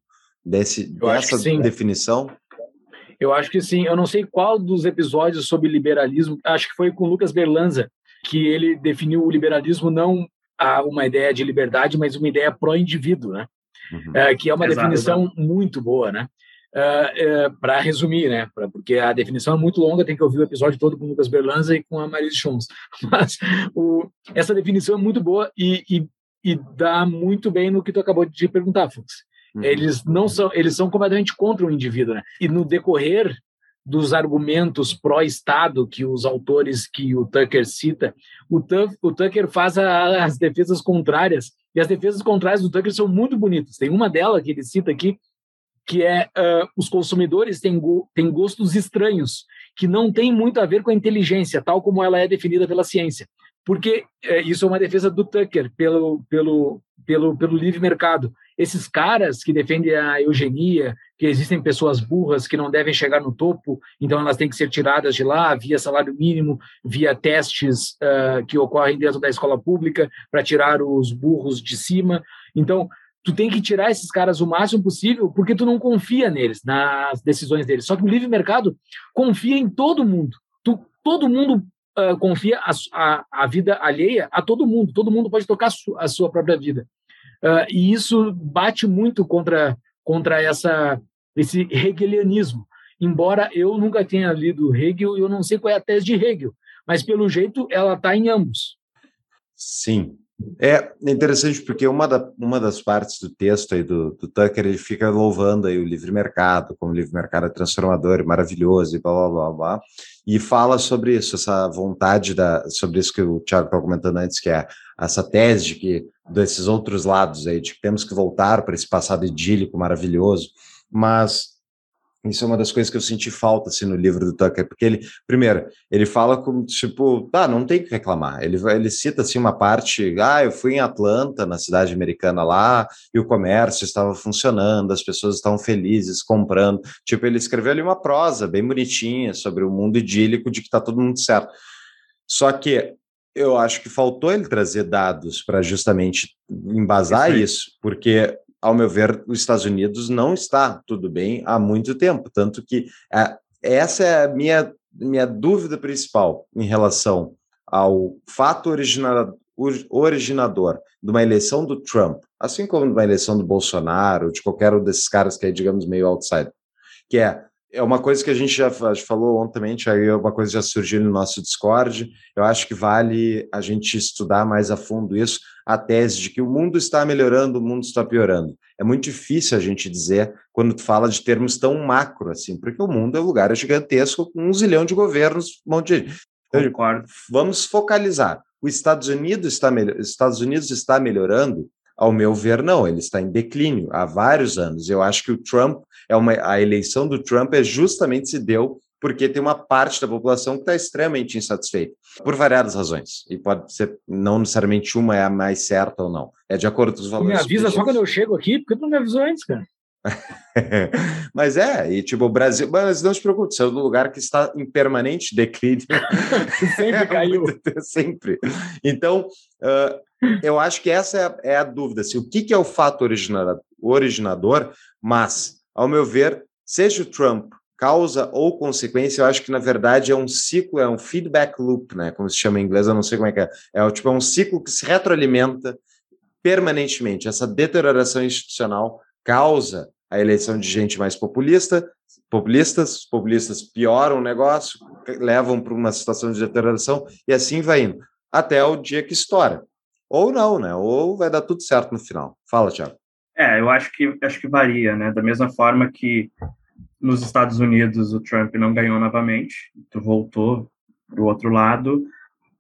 [SPEAKER 2] desse, dessa definição?
[SPEAKER 1] Eu acho que sim. Eu não sei qual dos episódios sobre liberalismo, acho que foi com o Lucas Berlanza, que ele definiu o liberalismo não a uma ideia de liberdade, mas uma ideia pró-indivíduo, né? Uhum. É, que é uma Exato. definição muito boa, né? Uh, ah, uh, é, para resumir, né? Pra, porque a definição é muito longa, tem que ouvir o episódio todo com o Lucas Berlanza e com a Marise Schums. Mas o, essa definição é muito boa e, e, e, dá muito bem no que tu acabou de perguntar, Fux. Uhum. Eles não são, eles são completamente contra o indivíduo, né? E no decorrer dos argumentos pró-Estado que os autores que o Tucker cita, o, Tuff, o Tucker faz a, as defesas contrárias E as defesas contrárias do Tucker são muito bonitas. Tem uma dela que ele cita aqui, que é uh, os consumidores têm, go têm gostos estranhos, que não tem muito a ver com a inteligência, tal como ela é definida pela ciência. Porque é, isso é uma defesa do Tucker pelo, pelo, pelo, pelo livre mercado. Esses caras que defendem a eugenia, que existem pessoas burras que não devem chegar no topo, então elas têm que ser tiradas de lá via salário mínimo, via testes uh, que ocorrem dentro da escola pública para tirar os burros de cima. Então, tu tem que tirar esses caras o máximo possível porque tu não confia neles, nas decisões deles. Só que o livre mercado confia em todo mundo. Tu, todo mundo uh, confia a, a, a, vida alheia a todo mundo. Todo mundo pode tocar a, su, a sua própria vida. Uh, e isso bate muito contra, contra essa, esse hegelianismo. Embora eu nunca tenha lido Hegel, eu não sei qual é a tese de Hegel, mas pelo jeito ela está em ambos.
[SPEAKER 2] Sim, é interessante porque uma, da, uma das partes do texto aí do, do Tucker, ele fica louvando aí o livre mercado, como o livre mercado é transformador e maravilhoso e blá, blá, blá, blá, e fala sobre isso, essa vontade, da, sobre isso que o Thiago estava comentando antes, que é essa tese de que, desses outros lados aí, de que temos que voltar para esse passado idílico, maravilhoso, mas isso é uma das coisas que eu senti falta assim, no livro do Tucker, porque ele, primeiro, ele fala como tipo, tá, não tem que reclamar. Ele, ele cita assim uma parte, ah, eu fui em Atlanta, na cidade americana lá, e o comércio estava funcionando, as pessoas estavam felizes comprando. Tipo, ele escreveu ali uma prosa bem bonitinha sobre o mundo idílico de que tá todo mundo certo. Só que eu acho que faltou ele trazer dados para justamente embasar isso, isso, porque ao meu ver, os Estados Unidos não está tudo bem há muito tempo. Tanto que é, essa é a minha, minha dúvida principal em relação ao fato originador, originador de uma eleição do Trump, assim como de uma eleição do Bolsonaro, de qualquer um desses caras que é, digamos, meio outside, que é é uma coisa que a gente já falou ontem, aí é uma coisa que já surgiu no nosso Discord. Eu acho que vale a gente estudar mais a fundo isso, a tese de que o mundo está melhorando, o mundo está piorando. É muito difícil a gente dizer quando tu fala de termos tão macro assim, porque o mundo é um lugar gigantesco com um zilhão de governos, um monte de então, Concordo. Vamos focalizar. Os Estados Unidos está Estados Unidos está melhorando? Ao meu ver, não. Ele está em declínio há vários anos. Eu acho que o Trump é uma a eleição do Trump é justamente se deu porque tem uma parte da população que está extremamente insatisfeita, por variadas razões. E pode ser, não necessariamente uma é a mais certa ou não. É de acordo com os valores.
[SPEAKER 1] Me avisa só quando eu chego aqui, porque tu não me avisou antes, cara.
[SPEAKER 2] mas é, e tipo, o Brasil, mas não se preocupe, você é um lugar que está em permanente declínio.
[SPEAKER 1] sempre caiu.
[SPEAKER 2] sempre. Então, uh, eu acho que essa é a, é a dúvida, assim, o que, que é o fato originador, originador, mas, ao meu ver, seja o Trump causa ou consequência, eu acho que na verdade é um ciclo, é um feedback loop, né? Como se chama em inglês, eu não sei como é que é. É tipo é um ciclo que se retroalimenta permanentemente. Essa deterioração institucional causa a eleição de gente mais populista, populistas, populistas pioram o negócio, levam para uma situação de deterioração e assim vai indo até o dia que estoura. Ou não, né? Ou vai dar tudo certo no final. Fala, Thiago.
[SPEAKER 3] É, eu acho que acho que varia, né? Da mesma forma que nos Estados Unidos o Trump não ganhou novamente, tu voltou para o outro lado,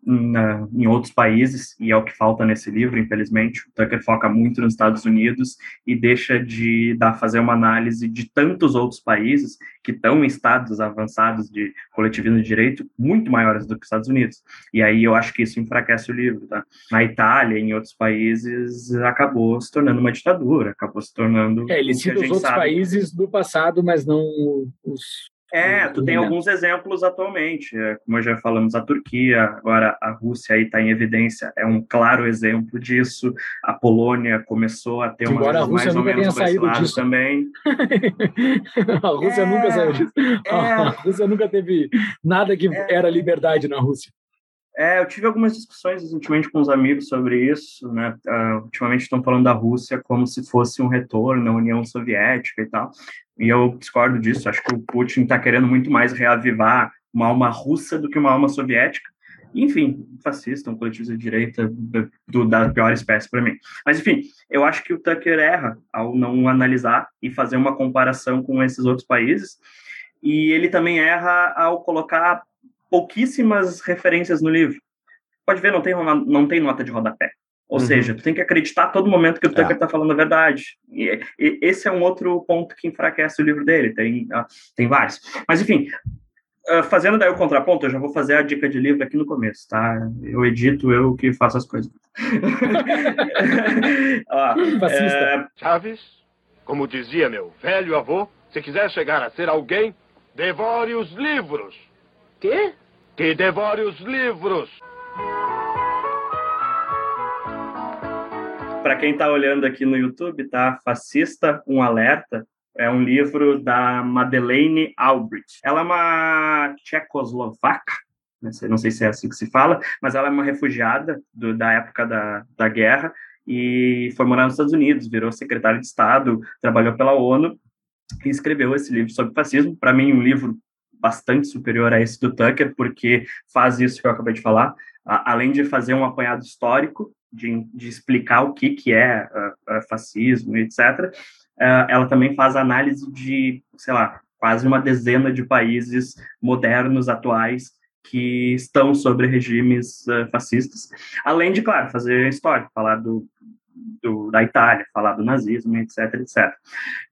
[SPEAKER 3] na, em outros países, e é o que falta nesse livro, infelizmente. O Tucker foca muito nos Estados Unidos e deixa de dar, fazer uma análise de tantos outros países que estão em estados avançados de coletivismo de direito muito maiores do que os Estados Unidos. E aí eu acho que isso enfraquece o livro. Tá? Na Itália, em outros países, acabou se tornando uma ditadura, acabou se tornando.
[SPEAKER 1] É, ele cita os outros sabe. países do passado, mas não os
[SPEAKER 3] é, tu tem alguns exemplos atualmente, é, como já falamos, a Turquia, agora a Rússia aí está em evidência, é um claro exemplo disso. A Polônia começou a ter
[SPEAKER 1] uma mais ou menos saído disso.
[SPEAKER 3] também.
[SPEAKER 1] a Rússia é, nunca saiu disso. É, a Rússia nunca teve nada que é, era liberdade na Rússia.
[SPEAKER 3] É, eu tive algumas discussões recentemente com os amigos sobre isso, né? Uh, ultimamente estão falando da Rússia como se fosse um retorno à União Soviética e tal. E eu discordo disso. Acho que o Putin está querendo muito mais reavivar uma alma russa do que uma alma soviética. Enfim, fascista, um coletivo de direita do, da pior espécie para mim. Mas, enfim, eu acho que o Tucker erra ao não analisar e fazer uma comparação com esses outros países. E ele também erra ao colocar pouquíssimas referências no livro. Pode ver, não tem, não tem nota de rodapé. Ou uhum. seja, tu tem que acreditar a todo momento que o Tucker está é. falando a verdade. E, e, esse é um outro ponto que enfraquece o livro dele. Tem, uh, tem vários. Mas, enfim, uh, fazendo daí o contraponto, eu já vou fazer a dica de livro aqui no começo, tá? Eu edito, eu que faço as coisas.
[SPEAKER 5] Ó, é... Chaves, como dizia meu velho avô, se quiser chegar a ser alguém, devore os livros.
[SPEAKER 6] Quê?
[SPEAKER 5] Que devore os livros.
[SPEAKER 3] Para quem está olhando aqui no YouTube, tá? Fascista, um alerta. É um livro da Madeleine Albrecht. Ela é uma tchecoslovaca, não sei se é assim que se fala, mas ela é uma refugiada do, da época da, da guerra e foi morar nos Estados Unidos, virou secretário de Estado, trabalhou pela ONU e escreveu esse livro sobre fascismo. Para mim, um livro bastante superior a esse do Tucker, porque faz isso que eu acabei de falar, além de fazer um apanhado histórico, de, de explicar o que, que é uh, uh, fascismo, etc., uh, ela também faz análise de, sei lá, quase uma dezena de países modernos, atuais, que estão sobre regimes fascistas, além de, claro, fazer história, falar do, do, da Itália, falar do nazismo, etc, etc.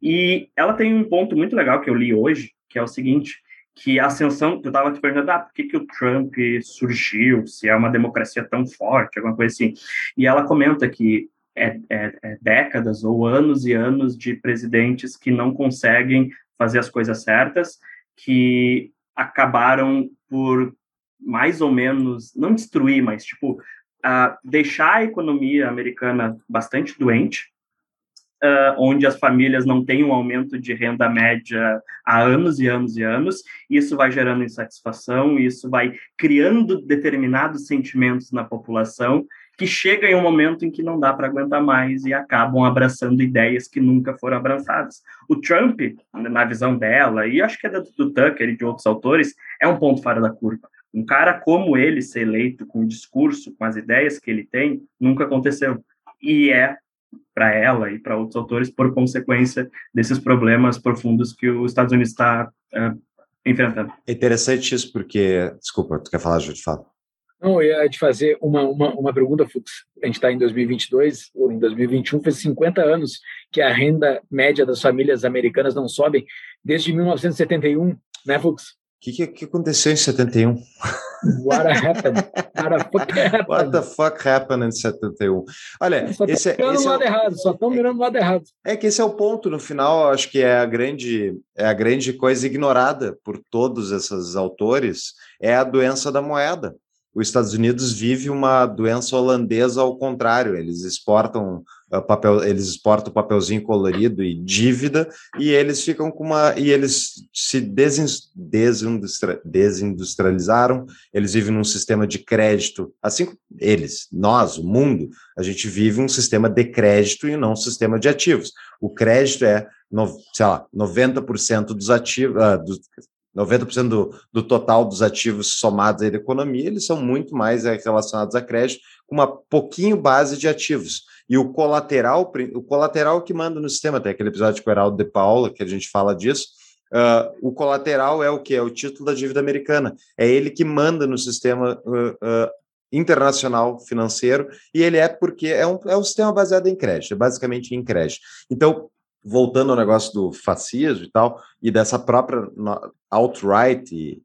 [SPEAKER 3] E ela tem um ponto muito legal que eu li hoje, que é o seguinte, que a ascensão, eu estava te perguntando, ah, por que, que o Trump surgiu, se é uma democracia tão forte, alguma coisa assim. E ela comenta que é, é, é décadas ou anos e anos de presidentes que não conseguem fazer as coisas certas, que acabaram por mais ou menos, não destruir, mas tipo, uh, deixar a economia americana bastante doente, uh, onde as famílias não têm um aumento de renda média há anos e anos e anos, isso vai gerando insatisfação, isso vai criando determinados sentimentos na população que chega em um momento em que não dá para aguentar mais e acabam abraçando ideias que nunca foram abraçadas. O Trump, na visão dela, e acho que é do, do Tucker e de outros autores, é um ponto fora da curva. Um cara como ele ser eleito com o discurso, com as ideias que ele tem, nunca aconteceu. E é para ela e para outros autores por consequência desses problemas profundos que os Estados Unidos está uh, enfrentando.
[SPEAKER 2] É interessante isso porque, desculpa, tu quer falar, Júlio, fala.
[SPEAKER 1] Não, eu ia te fazer uma, uma, uma pergunta, Fux. A gente está em 2022, ou em 2021, faz 50 anos que a renda média das famílias americanas não sobe, desde 1971, né, Fux?
[SPEAKER 2] O que, que, aconteceu em 71?
[SPEAKER 1] What happened? What the fuck happened?
[SPEAKER 2] What the fuck happened em 71? Olha,
[SPEAKER 1] só esse, é, esse é, errado, só estão mirando o lado errado.
[SPEAKER 2] É que esse é o ponto, no final, acho que é a grande, é a grande coisa ignorada por todos esses autores, é a doença da moeda os Estados Unidos vive uma doença holandesa ao contrário, eles exportam uh, papel, eles exportam papelzinho colorido e dívida e eles ficam com uma e eles se desindustri, desindustrializaram, eles vivem num sistema de crédito, assim eles, nós, o mundo, a gente vive um sistema de crédito e não um sistema de ativos. O crédito é, no, sei lá, 90% dos ativos, uh, do, 90% do, do total dos ativos somados à economia, eles são muito mais é, relacionados a crédito, com uma pouquinho base de ativos. E o colateral, o colateral que manda no sistema, tem aquele episódio com o Heraldo de Paula, que a gente fala disso, uh, o colateral é o que? É o título da dívida americana. É ele que manda no sistema uh, uh, internacional financeiro, e ele é porque é um, é um sistema baseado em crédito, é basicamente em crédito. Então, voltando ao negócio do fascismo e tal, e dessa própria alt-right,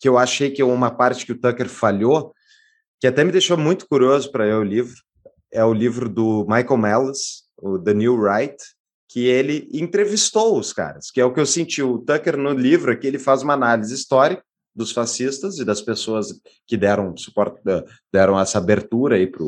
[SPEAKER 2] que eu achei que é uma parte que o Tucker falhou, que até me deixou muito curioso para ler o livro, é o livro do Michael Mellis, o The New Right, que ele entrevistou os caras, que é o que eu senti. O Tucker, no livro aqui, ele faz uma análise histórica dos fascistas e das pessoas que deram suporte, deram essa abertura aí para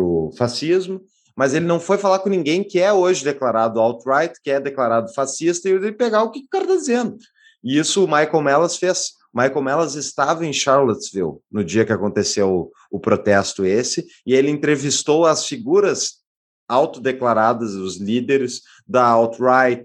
[SPEAKER 2] o fascismo, mas ele não foi falar com ninguém que é hoje declarado alt-right, que é declarado fascista, e ele pegar o que o cara está dizendo. E isso o Michael Mellas fez. Michael Mellas estava em Charlottesville no dia que aconteceu o, o protesto esse, e ele entrevistou as figuras autodeclaradas, os líderes da alt-right,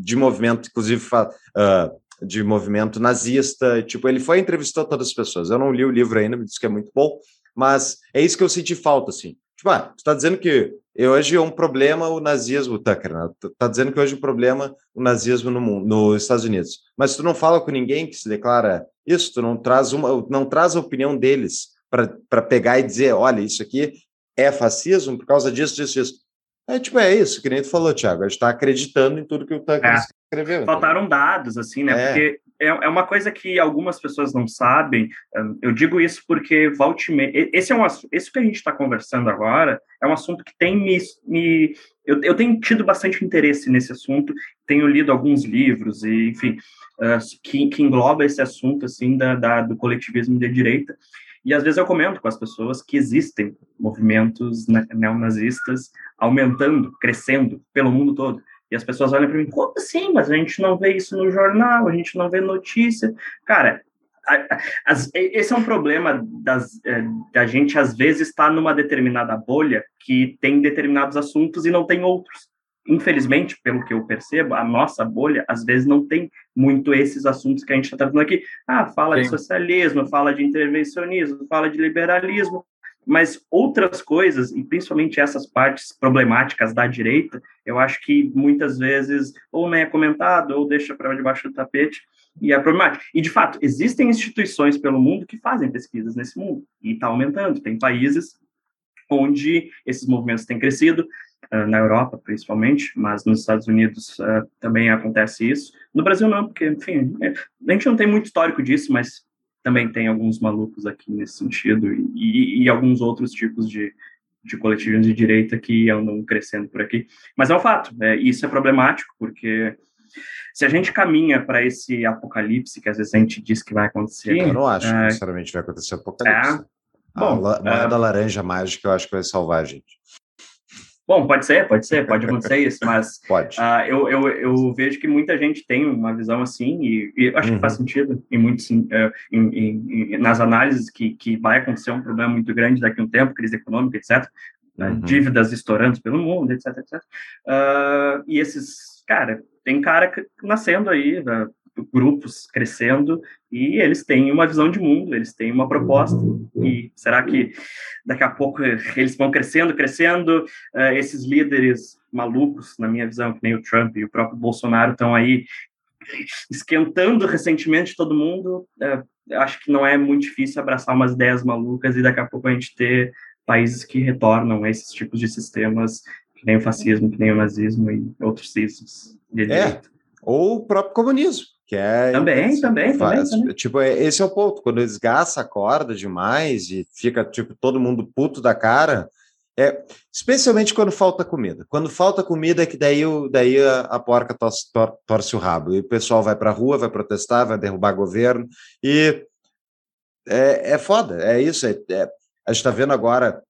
[SPEAKER 2] de movimento, inclusive uh, de movimento nazista. Tipo, ele foi e entrevistou todas as pessoas. Eu não li o livro ainda, me disse que é muito bom, mas é isso que eu senti falta, assim. Tipo, ah, tu está dizendo que hoje é um problema o nazismo, Tucker, né? Tu tá dizendo que hoje é um problema o nazismo no mundo, nos Estados Unidos. Mas tu não fala com ninguém que se declara isso, tu não traz uma, não traz a opinião deles para pegar e dizer, olha, isso aqui é fascismo por causa disso, disso, disso. É tipo, é isso, que nem tu falou, Thiago. A gente está acreditando em tudo que o Tucker é. escreveu.
[SPEAKER 3] Faltaram dados, assim, né? É. Porque é, é uma coisa que algumas pessoas não sabem. Eu digo isso porque volte esse é um esse que a gente está conversando agora é um assunto que tem me, me eu, eu, tenho tido bastante interesse nesse assunto. Tenho lido alguns livros e, enfim, uh, que, que engloba esse assunto assim da, da do coletivismo de direita. E às vezes eu comento com as pessoas que existem movimentos neonazistas aumentando, crescendo pelo mundo todo. E as pessoas olham para mim, como assim? Mas a gente não vê isso no jornal, a gente não vê notícia. Cara, as, esse é um problema das, é, da gente, às vezes, estar tá numa determinada bolha que tem determinados assuntos e não tem outros. Infelizmente, pelo que eu percebo, a nossa bolha, às vezes, não tem muito esses assuntos que a gente está tratando aqui. Ah, fala Sim. de socialismo, fala de intervencionismo, fala de liberalismo, mas outras coisas, e principalmente essas partes problemáticas da direita, eu acho que muitas vezes ou nem é comentado ou deixa para debaixo do tapete e é problemático. E, de fato, existem instituições pelo mundo que fazem pesquisas nesse mundo e está aumentando. Tem países onde esses movimentos têm crescido, na Europa principalmente, mas nos Estados Unidos também acontece isso. No Brasil não, porque, enfim, a gente não tem muito histórico disso, mas também tem alguns malucos aqui nesse sentido e, e, e alguns outros tipos de, de coletivismo de direita que andam crescendo por aqui. Mas é um fato, é, isso é problemático, porque se a gente caminha para esse apocalipse que às vezes a gente diz que vai acontecer.
[SPEAKER 2] eu não acho é, que necessariamente vai acontecer apocalipse. É, Bom, a moeda é, laranja mágica eu acho que vai salvar a gente.
[SPEAKER 3] Bom, pode ser, pode ser, pode acontecer isso, mas pode. Uh, eu, eu, eu vejo que muita gente tem uma visão assim, e, e acho uhum. que faz uhum. sentido em muitos, uh, em, em, em, nas análises que, que vai acontecer um problema muito grande daqui a um tempo, crise econômica, etc., né, uhum. dívidas estourando pelo mundo, etc, etc. Uh, e esses, cara, tem cara nascendo aí, né, grupos crescendo e eles têm uma visão de mundo, eles têm uma proposta. E será que daqui a pouco eles vão crescendo, crescendo? Uh, esses líderes malucos, na minha visão, que nem o Trump e o próprio Bolsonaro estão aí esquentando recentemente todo mundo. Uh, acho que não é muito difícil abraçar umas ideias malucas e daqui a pouco a gente ter países que retornam a esses tipos de sistemas, que nem o fascismo, que nem o nazismo e outros cismos.
[SPEAKER 2] É, ou o próprio comunismo. Que é,
[SPEAKER 3] também, assim, também, faz, também,
[SPEAKER 2] Tipo, é, esse é o ponto. Quando esgaça a corda demais e fica, tipo, todo mundo puto da cara, é, especialmente quando falta comida. Quando falta comida é que daí, o, daí a, a porca torce, tor, torce, o rabo. E o pessoal vai para a rua, vai protestar, vai derrubar governo. E é, é foda, é isso. É, é, a gente está vendo agora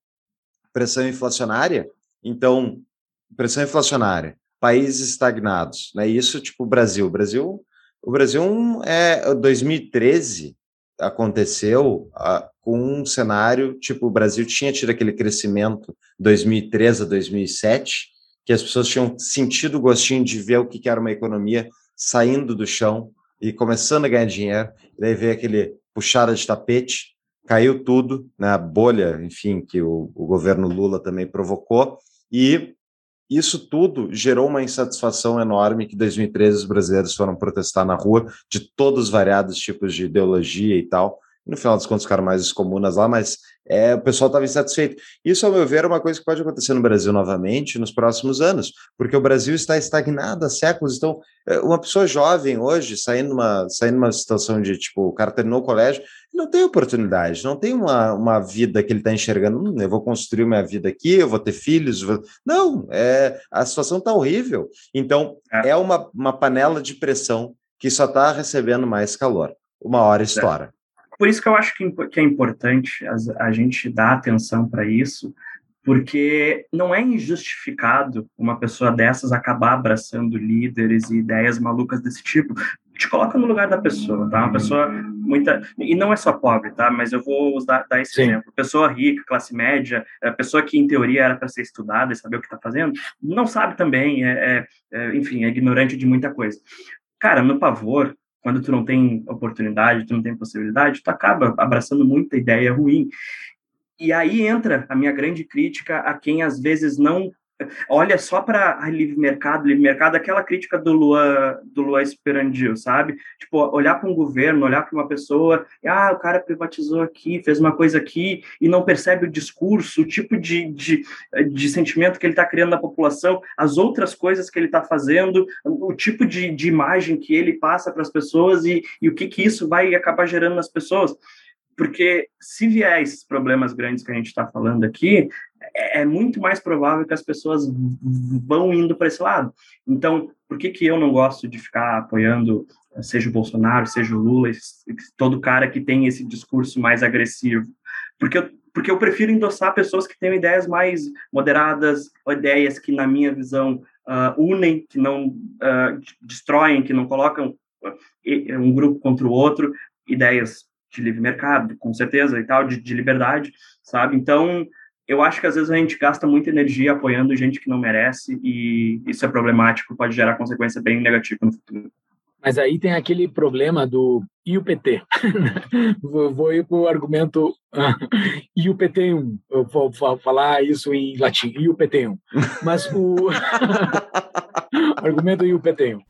[SPEAKER 2] pressão inflacionária. Então, pressão inflacionária, países estagnados. Né? Isso, tipo, o Brasil. O Brasil o Brasil é 2013 aconteceu uh, com um cenário tipo o Brasil tinha tido aquele crescimento 2003 a 2007 que as pessoas tinham sentido o gostinho de ver o que era uma economia saindo do chão e começando a ganhar dinheiro e daí veio aquele puxada de tapete caiu tudo na né, bolha enfim que o, o governo Lula também provocou e isso tudo gerou uma insatisfação enorme que em 2013 os brasileiros foram protestar na rua de todos os variados tipos de ideologia e tal. No final das contas ficaram mais comunas lá, mas é, o pessoal estava insatisfeito. Isso, ao meu ver, é uma coisa que pode acontecer no Brasil novamente nos próximos anos, porque o Brasil está estagnado há séculos. Então, é, uma pessoa jovem hoje, saindo numa, saindo numa situação de, tipo, o cara terminou o colégio, não tem oportunidade, não tem uma, uma vida que ele está enxergando, hum, eu vou construir minha vida aqui, eu vou ter filhos. Vou... Não, é, a situação está horrível. Então, é, é uma, uma panela de pressão que só está recebendo mais calor. Uma hora estoura
[SPEAKER 3] por isso que eu acho que, que é importante a, gente dar atenção para isso, porque não é injustificado uma pessoa dessas acabar abraçando líderes e ideias malucas desse tipo. Te coloca no lugar da pessoa, tá? Uma pessoa muita e não é só pobre, tá? Mas eu vou usar, dar esse Sim. exemplo. Pessoa rica, classe média, pessoa que em teoria era para ser estudada e saber o que está fazendo, não sabe também, é, é, é, enfim, é ignorante de muita coisa. Cara, no pavor, quando tu não tem oportunidade, tu não tem possibilidade, tu acaba abraçando muita ideia ruim. E aí entra a minha grande crítica a quem às vezes não olha só para livre mercado, livre mercado, aquela crítica do Lua, do Lua Esperandio, sabe? Tipo, olhar para um governo, olhar para uma pessoa, ah, o cara privatizou aqui, fez uma coisa aqui, e não percebe o discurso, o tipo de, de, de sentimento que ele está criando na população, as outras coisas que ele está fazendo, o tipo de, de imagem que ele passa para as pessoas e, e o que, que isso vai acabar gerando nas pessoas. Porque se vier esses problemas grandes que a gente está falando aqui, é, é muito mais provável que as pessoas vão indo para esse lado. Então, por que, que eu não gosto de ficar apoiando, seja o Bolsonaro, seja o Lula, todo cara que tem esse discurso mais agressivo? Porque eu, porque eu prefiro endossar pessoas que têm ideias mais moderadas, ideias que, na minha visão, uh, unem, que não uh, destroem, que não colocam uh, um grupo contra o outro, ideias de livre mercado, com certeza, e tal, de, de liberdade, sabe? Então, eu acho que às vezes a gente gasta muita energia apoiando gente que não merece e isso é problemático, pode gerar consequência bem negativa no futuro.
[SPEAKER 1] Mas aí tem aquele problema do e o PT. vou ir para o argumento e o PT1. Eu vou falar isso em latim, e o PT1. Mas o argumento e o PT1.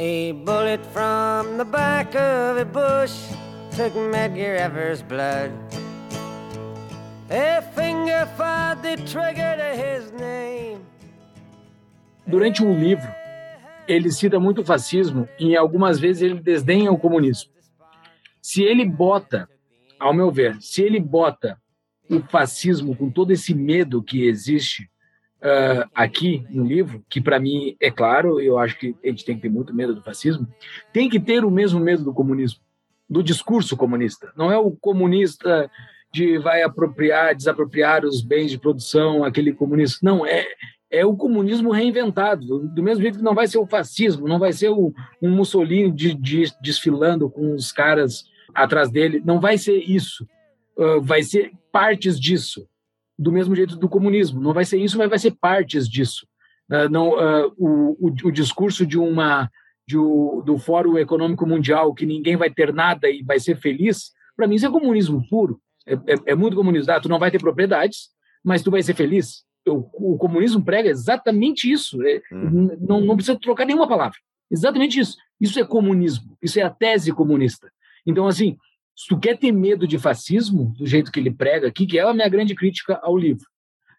[SPEAKER 1] A bullet from the back of a bush took Medgar Evers' blood. A finger fired the trigger to his name. Durante o livro, ele cita muito o fascismo e algumas vezes ele desdenha o comunismo. Se ele bota, ao meu ver, se ele bota o fascismo com todo esse medo que existe uh, aqui no livro, que para mim é claro, eu acho que a gente tem que ter muito medo do fascismo, tem que ter o mesmo medo do comunismo, do discurso comunista. Não é o comunista de vai apropriar, desapropriar os bens de produção, aquele comunismo. Não, é, é o comunismo reinventado, do mesmo jeito que não vai ser o fascismo, não vai ser o, um Mussolini de, de, desfilando com os caras atrás dele, não vai ser isso. Uh, vai ser partes disso, do mesmo jeito do comunismo. Não vai ser isso, mas vai ser partes disso. Uh, não, uh, o, o, o, discurso de uma de, do Fórum Econômico Mundial que ninguém vai ter nada e vai ser feliz, para mim isso é comunismo puro. É, é, é muito comunista. Ah, tu não vai ter propriedades, mas tu vai ser feliz. O, o comunismo prega exatamente isso. É, uhum. não, não precisa trocar nenhuma palavra. Exatamente isso. Isso é comunismo. Isso é a tese comunista. Então, assim, se tu quer ter medo de fascismo, do jeito que ele prega aqui, que é a minha grande crítica ao livro,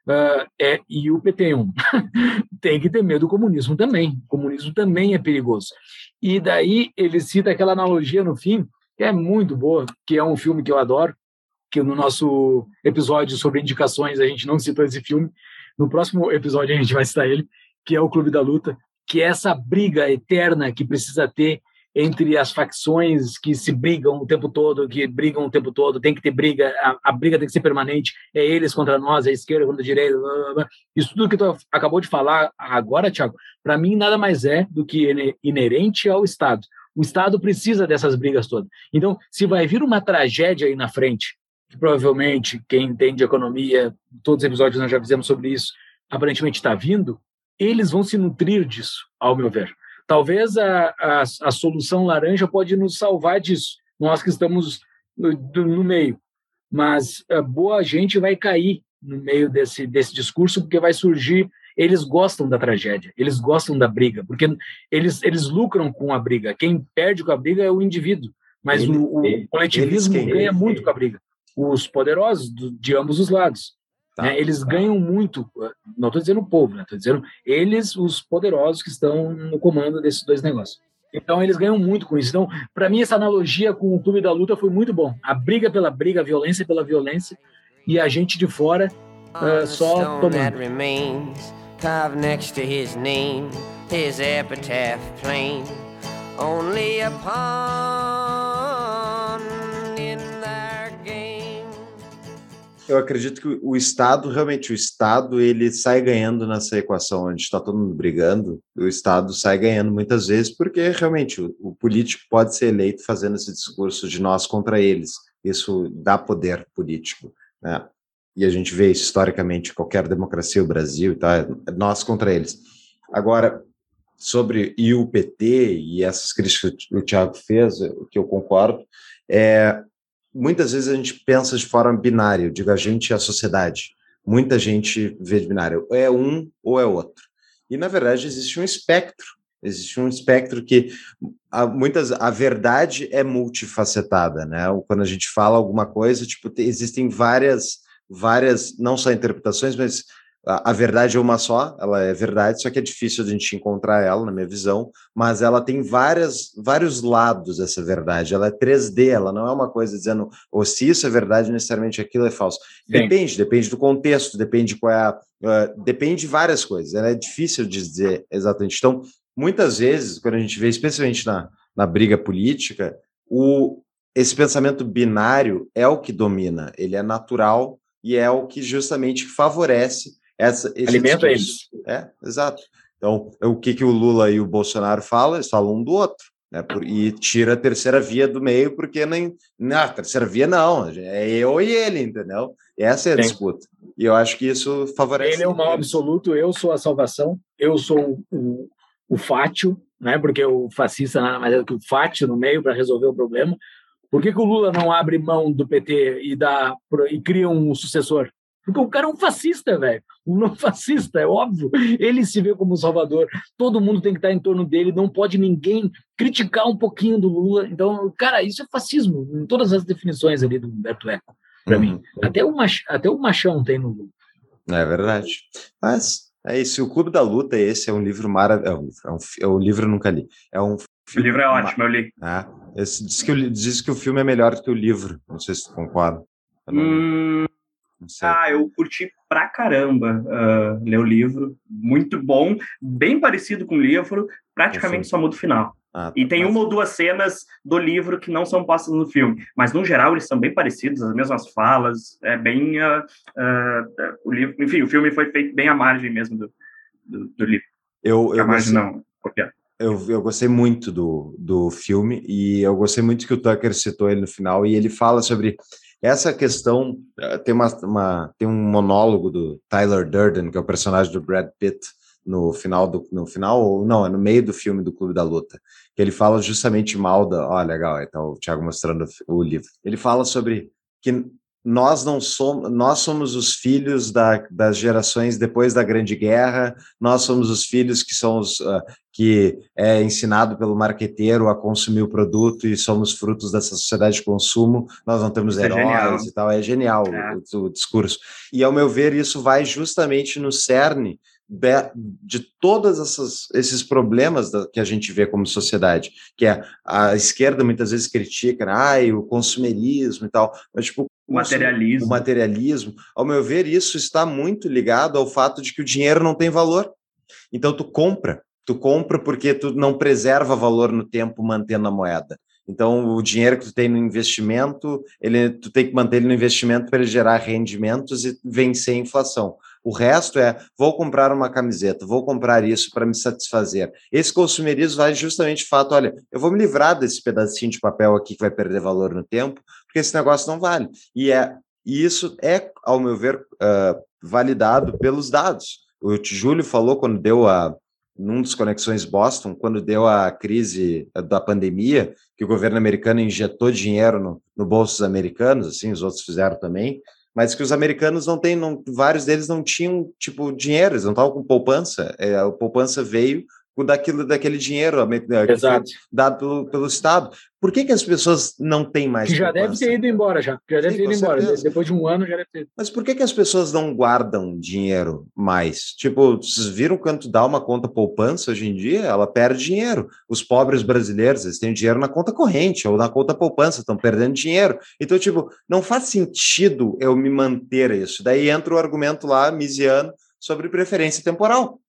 [SPEAKER 1] uh, é, e o PT1, tem que ter medo do comunismo também. O comunismo também é perigoso. E daí ele cita aquela analogia no fim, que é muito boa, que é um filme que eu adoro, que no nosso episódio sobre indicações a gente não citou esse filme. No próximo episódio a gente vai citar ele, que é o Clube da Luta, que é essa briga eterna que precisa ter entre as facções que se brigam o tempo todo, que brigam o tempo todo, tem que ter briga, a, a briga tem que ser permanente, é eles contra nós, é a esquerda contra a direita, blá, blá, blá. isso tudo que tu acabou de falar agora, Tiago, para mim nada mais é do que inerente ao Estado. O Estado precisa dessas brigas todas. Então, se vai vir uma tragédia aí na frente, que provavelmente quem entende economia, todos os episódios nós já fizemos sobre isso, aparentemente está vindo, eles vão se nutrir disso, ao meu ver. Talvez a, a, a solução laranja pode nos salvar disso, nós que estamos no, no meio. Mas a boa gente vai cair no meio desse, desse discurso, porque vai surgir. Eles gostam da tragédia, eles gostam da briga, porque eles, eles lucram com a briga. Quem perde com a briga é o indivíduo, mas ele, o, o coletivismo ganha muito com a briga os poderosos do, de ambos os lados. Tá, né? Eles tá. ganham muito, não estou dizendo o povo, estou né? dizendo eles, os poderosos que estão no comando desses dois negócios. Então eles ganham muito com isso. Então, para mim, essa analogia com o clube da luta foi muito bom. A briga pela briga, a violência pela violência, e a gente de fora uh, só tomando. Carved next to his name, his epitaph plain, only upon
[SPEAKER 2] eu acredito que o Estado, realmente, o Estado, ele sai ganhando nessa equação, onde está todo mundo brigando, o Estado sai ganhando muitas vezes, porque realmente o, o político pode ser eleito fazendo esse discurso de nós contra eles. Isso dá poder político, né? E a gente vê isso historicamente, qualquer democracia, o Brasil, tá? nós contra eles. Agora, sobre o PT e essas críticas que o Tiago fez, o que eu concordo, é muitas vezes a gente pensa de forma binária, eu digo a gente e a sociedade. Muita gente vê de binário, é um ou é outro. E, na verdade, existe um espectro. Existe um espectro que a, muitas a verdade é multifacetada, né? Quando a gente fala alguma coisa, tipo, existem várias várias não só interpretações, mas a, a, verdade é uma só, ela é verdade, só que é difícil a gente encontrar ela, na minha visão, mas ela tem várias, vários lados essa verdade, ela é 3D, ela não é uma coisa dizendo, ou oh, se isso é verdade, necessariamente aquilo é falso. Sim. Depende, depende do contexto, depende qual é a, uh, depende de várias coisas, ela é difícil de dizer exatamente. Então, muitas vezes, quando a gente vê, especialmente na, na briga política, o, esse pensamento binário é o que domina, ele é natural e é o que justamente favorece essa,
[SPEAKER 1] Alimenta eles.
[SPEAKER 2] É, exato. Então, o que, que o Lula e o Bolsonaro falam? Eles falam um do outro. Né, por, e tira a terceira via do meio, porque nem. Na terceira via não, é eu e ele, entendeu? Essa é a Sim. disputa. E eu acho que isso favorece.
[SPEAKER 1] Ele é o mal absoluto, eu sou a salvação, eu sou o, o fátio, né? Porque o fascista nada mais é do que o fátio no meio para resolver o problema. Por que, que o Lula não abre mão do PT e, dá, e cria um sucessor? Porque o cara é um fascista, velho. Um não fascista, é óbvio. Ele se vê como salvador. Todo mundo tem que estar em torno dele. Não pode ninguém criticar um pouquinho do Lula. Então, cara, isso é fascismo. Em todas as definições ali do Humberto Eco, para uhum. mim. Até o, mach, até o machão tem no Lula.
[SPEAKER 2] É verdade. Mas é isso. O Clube da Luta, esse é um livro maravilhoso. É um, é um livro eu nunca li. É um
[SPEAKER 3] o livro é ótimo, eu li.
[SPEAKER 2] Ah, esse, diz, que, diz que o filme é melhor que o livro. Não sei se tu concorda.
[SPEAKER 3] Hum, ah, eu curti pra caramba uh, ler o livro. Muito bom, bem parecido com o livro, praticamente só muda o final. Ah, tá, e tem uma ou duas cenas do livro que não são postas no filme, mas no geral eles são bem parecidos, as mesmas falas, é bem uh, uh, o livro, enfim, o filme foi feito bem à margem mesmo do, do, do livro.
[SPEAKER 2] Eu, eu
[SPEAKER 3] margem não, copiado.
[SPEAKER 2] Eu, eu gostei muito do, do filme e eu gostei muito que o Tucker citou ele no final e ele fala sobre essa questão eh, tem uma, uma, tem um monólogo do Tyler Durden, que é o personagem do Brad Pitt no final do no final não é no meio do filme do Clube da Luta que ele fala justamente mal da ó legal então o Thiago mostrando o livro. Ele fala sobre que nós não somos, nós somos os filhos da, das gerações depois da Grande Guerra, nós somos os filhos que são os uh, que é ensinado pelo marqueteiro a consumir o produto e somos frutos dessa sociedade de consumo, nós não temos é heróis e tal, é genial é. O, o discurso. E ao meu ver, isso vai justamente no cerne de todos esses problemas que a gente vê como sociedade, que é a esquerda muitas vezes critica, ai, o consumerismo e tal, mas tipo
[SPEAKER 3] o materialismo.
[SPEAKER 2] O materialismo, ao meu ver, isso está muito ligado ao fato de que o dinheiro não tem valor. Então tu compra, tu compra porque tu não preserva valor no tempo mantendo a moeda. Então o dinheiro que tu tem no investimento, ele tu tem que manter ele no investimento para ele gerar rendimentos e vencer a inflação. O resto é vou comprar uma camiseta, vou comprar isso para me satisfazer. Esse consumerismo vai justamente fato, olha, eu vou me livrar desse pedacinho de papel aqui que vai perder valor no tempo, porque esse negócio não vale. E, é, e isso é, ao meu ver, uh, validado pelos dados. O Júlio falou quando deu a num dos conexões Boston, quando deu a crise da pandemia, que o governo americano injetou dinheiro no, no bolso dos americanos, assim, os outros fizeram também, mas que os americanos não têm, não, vários deles não tinham tipo dinheiro, eles não estavam com poupança. É, a poupança veio daquilo, daquele dinheiro dado pelo, pelo Estado. Por que, que as pessoas não têm mais
[SPEAKER 1] que já deve ter ido embora, já. Já deve Sim, ter ido embora. Certeza. Depois de um ano já deve ter
[SPEAKER 2] Mas por que, que as pessoas não guardam dinheiro mais? Tipo, vocês viram quanto dá uma conta poupança hoje em dia? Ela perde dinheiro. Os pobres brasileiros, eles têm dinheiro na conta corrente ou na conta poupança, estão perdendo dinheiro. Então, tipo, não faz sentido eu me manter isso. Daí entra o argumento lá, misiano, sobre preferência temporal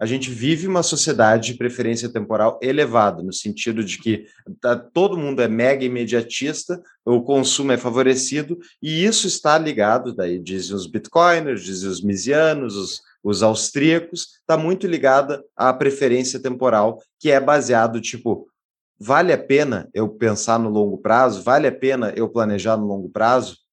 [SPEAKER 2] a gente vive uma sociedade de preferência temporal elevada, no sentido de que tá, todo mundo é mega imediatista, o consumo é favorecido, e isso está ligado, daí dizem os bitcoiners, dizem os misianos, os, os austríacos, está muito ligada à preferência temporal, que é baseado, tipo, vale a pena eu pensar no longo prazo? Vale a pena eu planejar no longo prazo?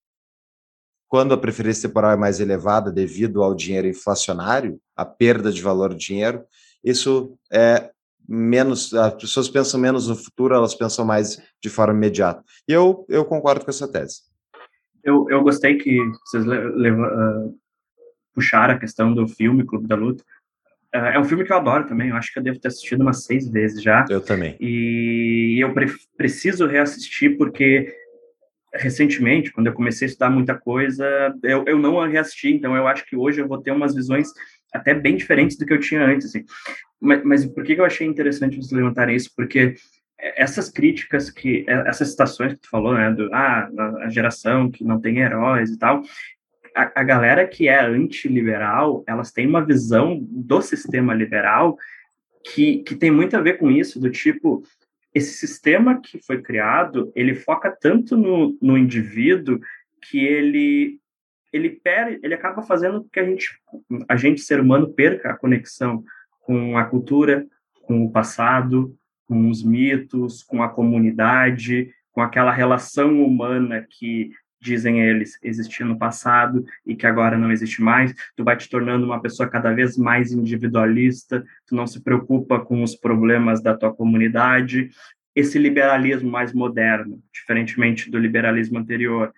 [SPEAKER 2] Quando a preferência temporal é mais elevada devido ao dinheiro inflacionário, a perda de valor do dinheiro, isso é menos, as pessoas pensam menos no futuro, elas pensam mais de forma imediata. E eu, eu concordo com essa tese.
[SPEAKER 3] Eu, eu gostei que vocês uh, puxaram a questão do filme Clube da Luta. É, é um filme que eu adoro também, eu acho que eu devo ter assistido umas seis vezes já.
[SPEAKER 2] Eu também.
[SPEAKER 3] E eu pre preciso reassistir porque recentemente, quando eu comecei a estudar muita coisa, eu, eu não reassisti, então eu acho que hoje eu vou ter umas visões até bem diferentes do que eu tinha antes. Assim. Mas, mas por que eu achei interessante vocês levantarem isso? Porque essas críticas que essas citações que tu falou, né, do ah, a geração que não tem heróis e tal, a, a galera que é antiliberal, elas têm uma visão do sistema liberal que, que tem muito a ver com isso, do tipo, esse sistema que foi criado, ele foca tanto no, no indivíduo que ele ele per, ele acaba fazendo que a gente a gente ser humano perca a conexão com a cultura, com o passado, com os mitos, com a comunidade, com aquela relação humana que dizem eles existia no passado e que agora não existe mais. Tu vai te tornando uma pessoa cada vez mais individualista, tu não se preocupa com os problemas da tua comunidade. Esse liberalismo mais moderno, diferentemente do liberalismo anterior,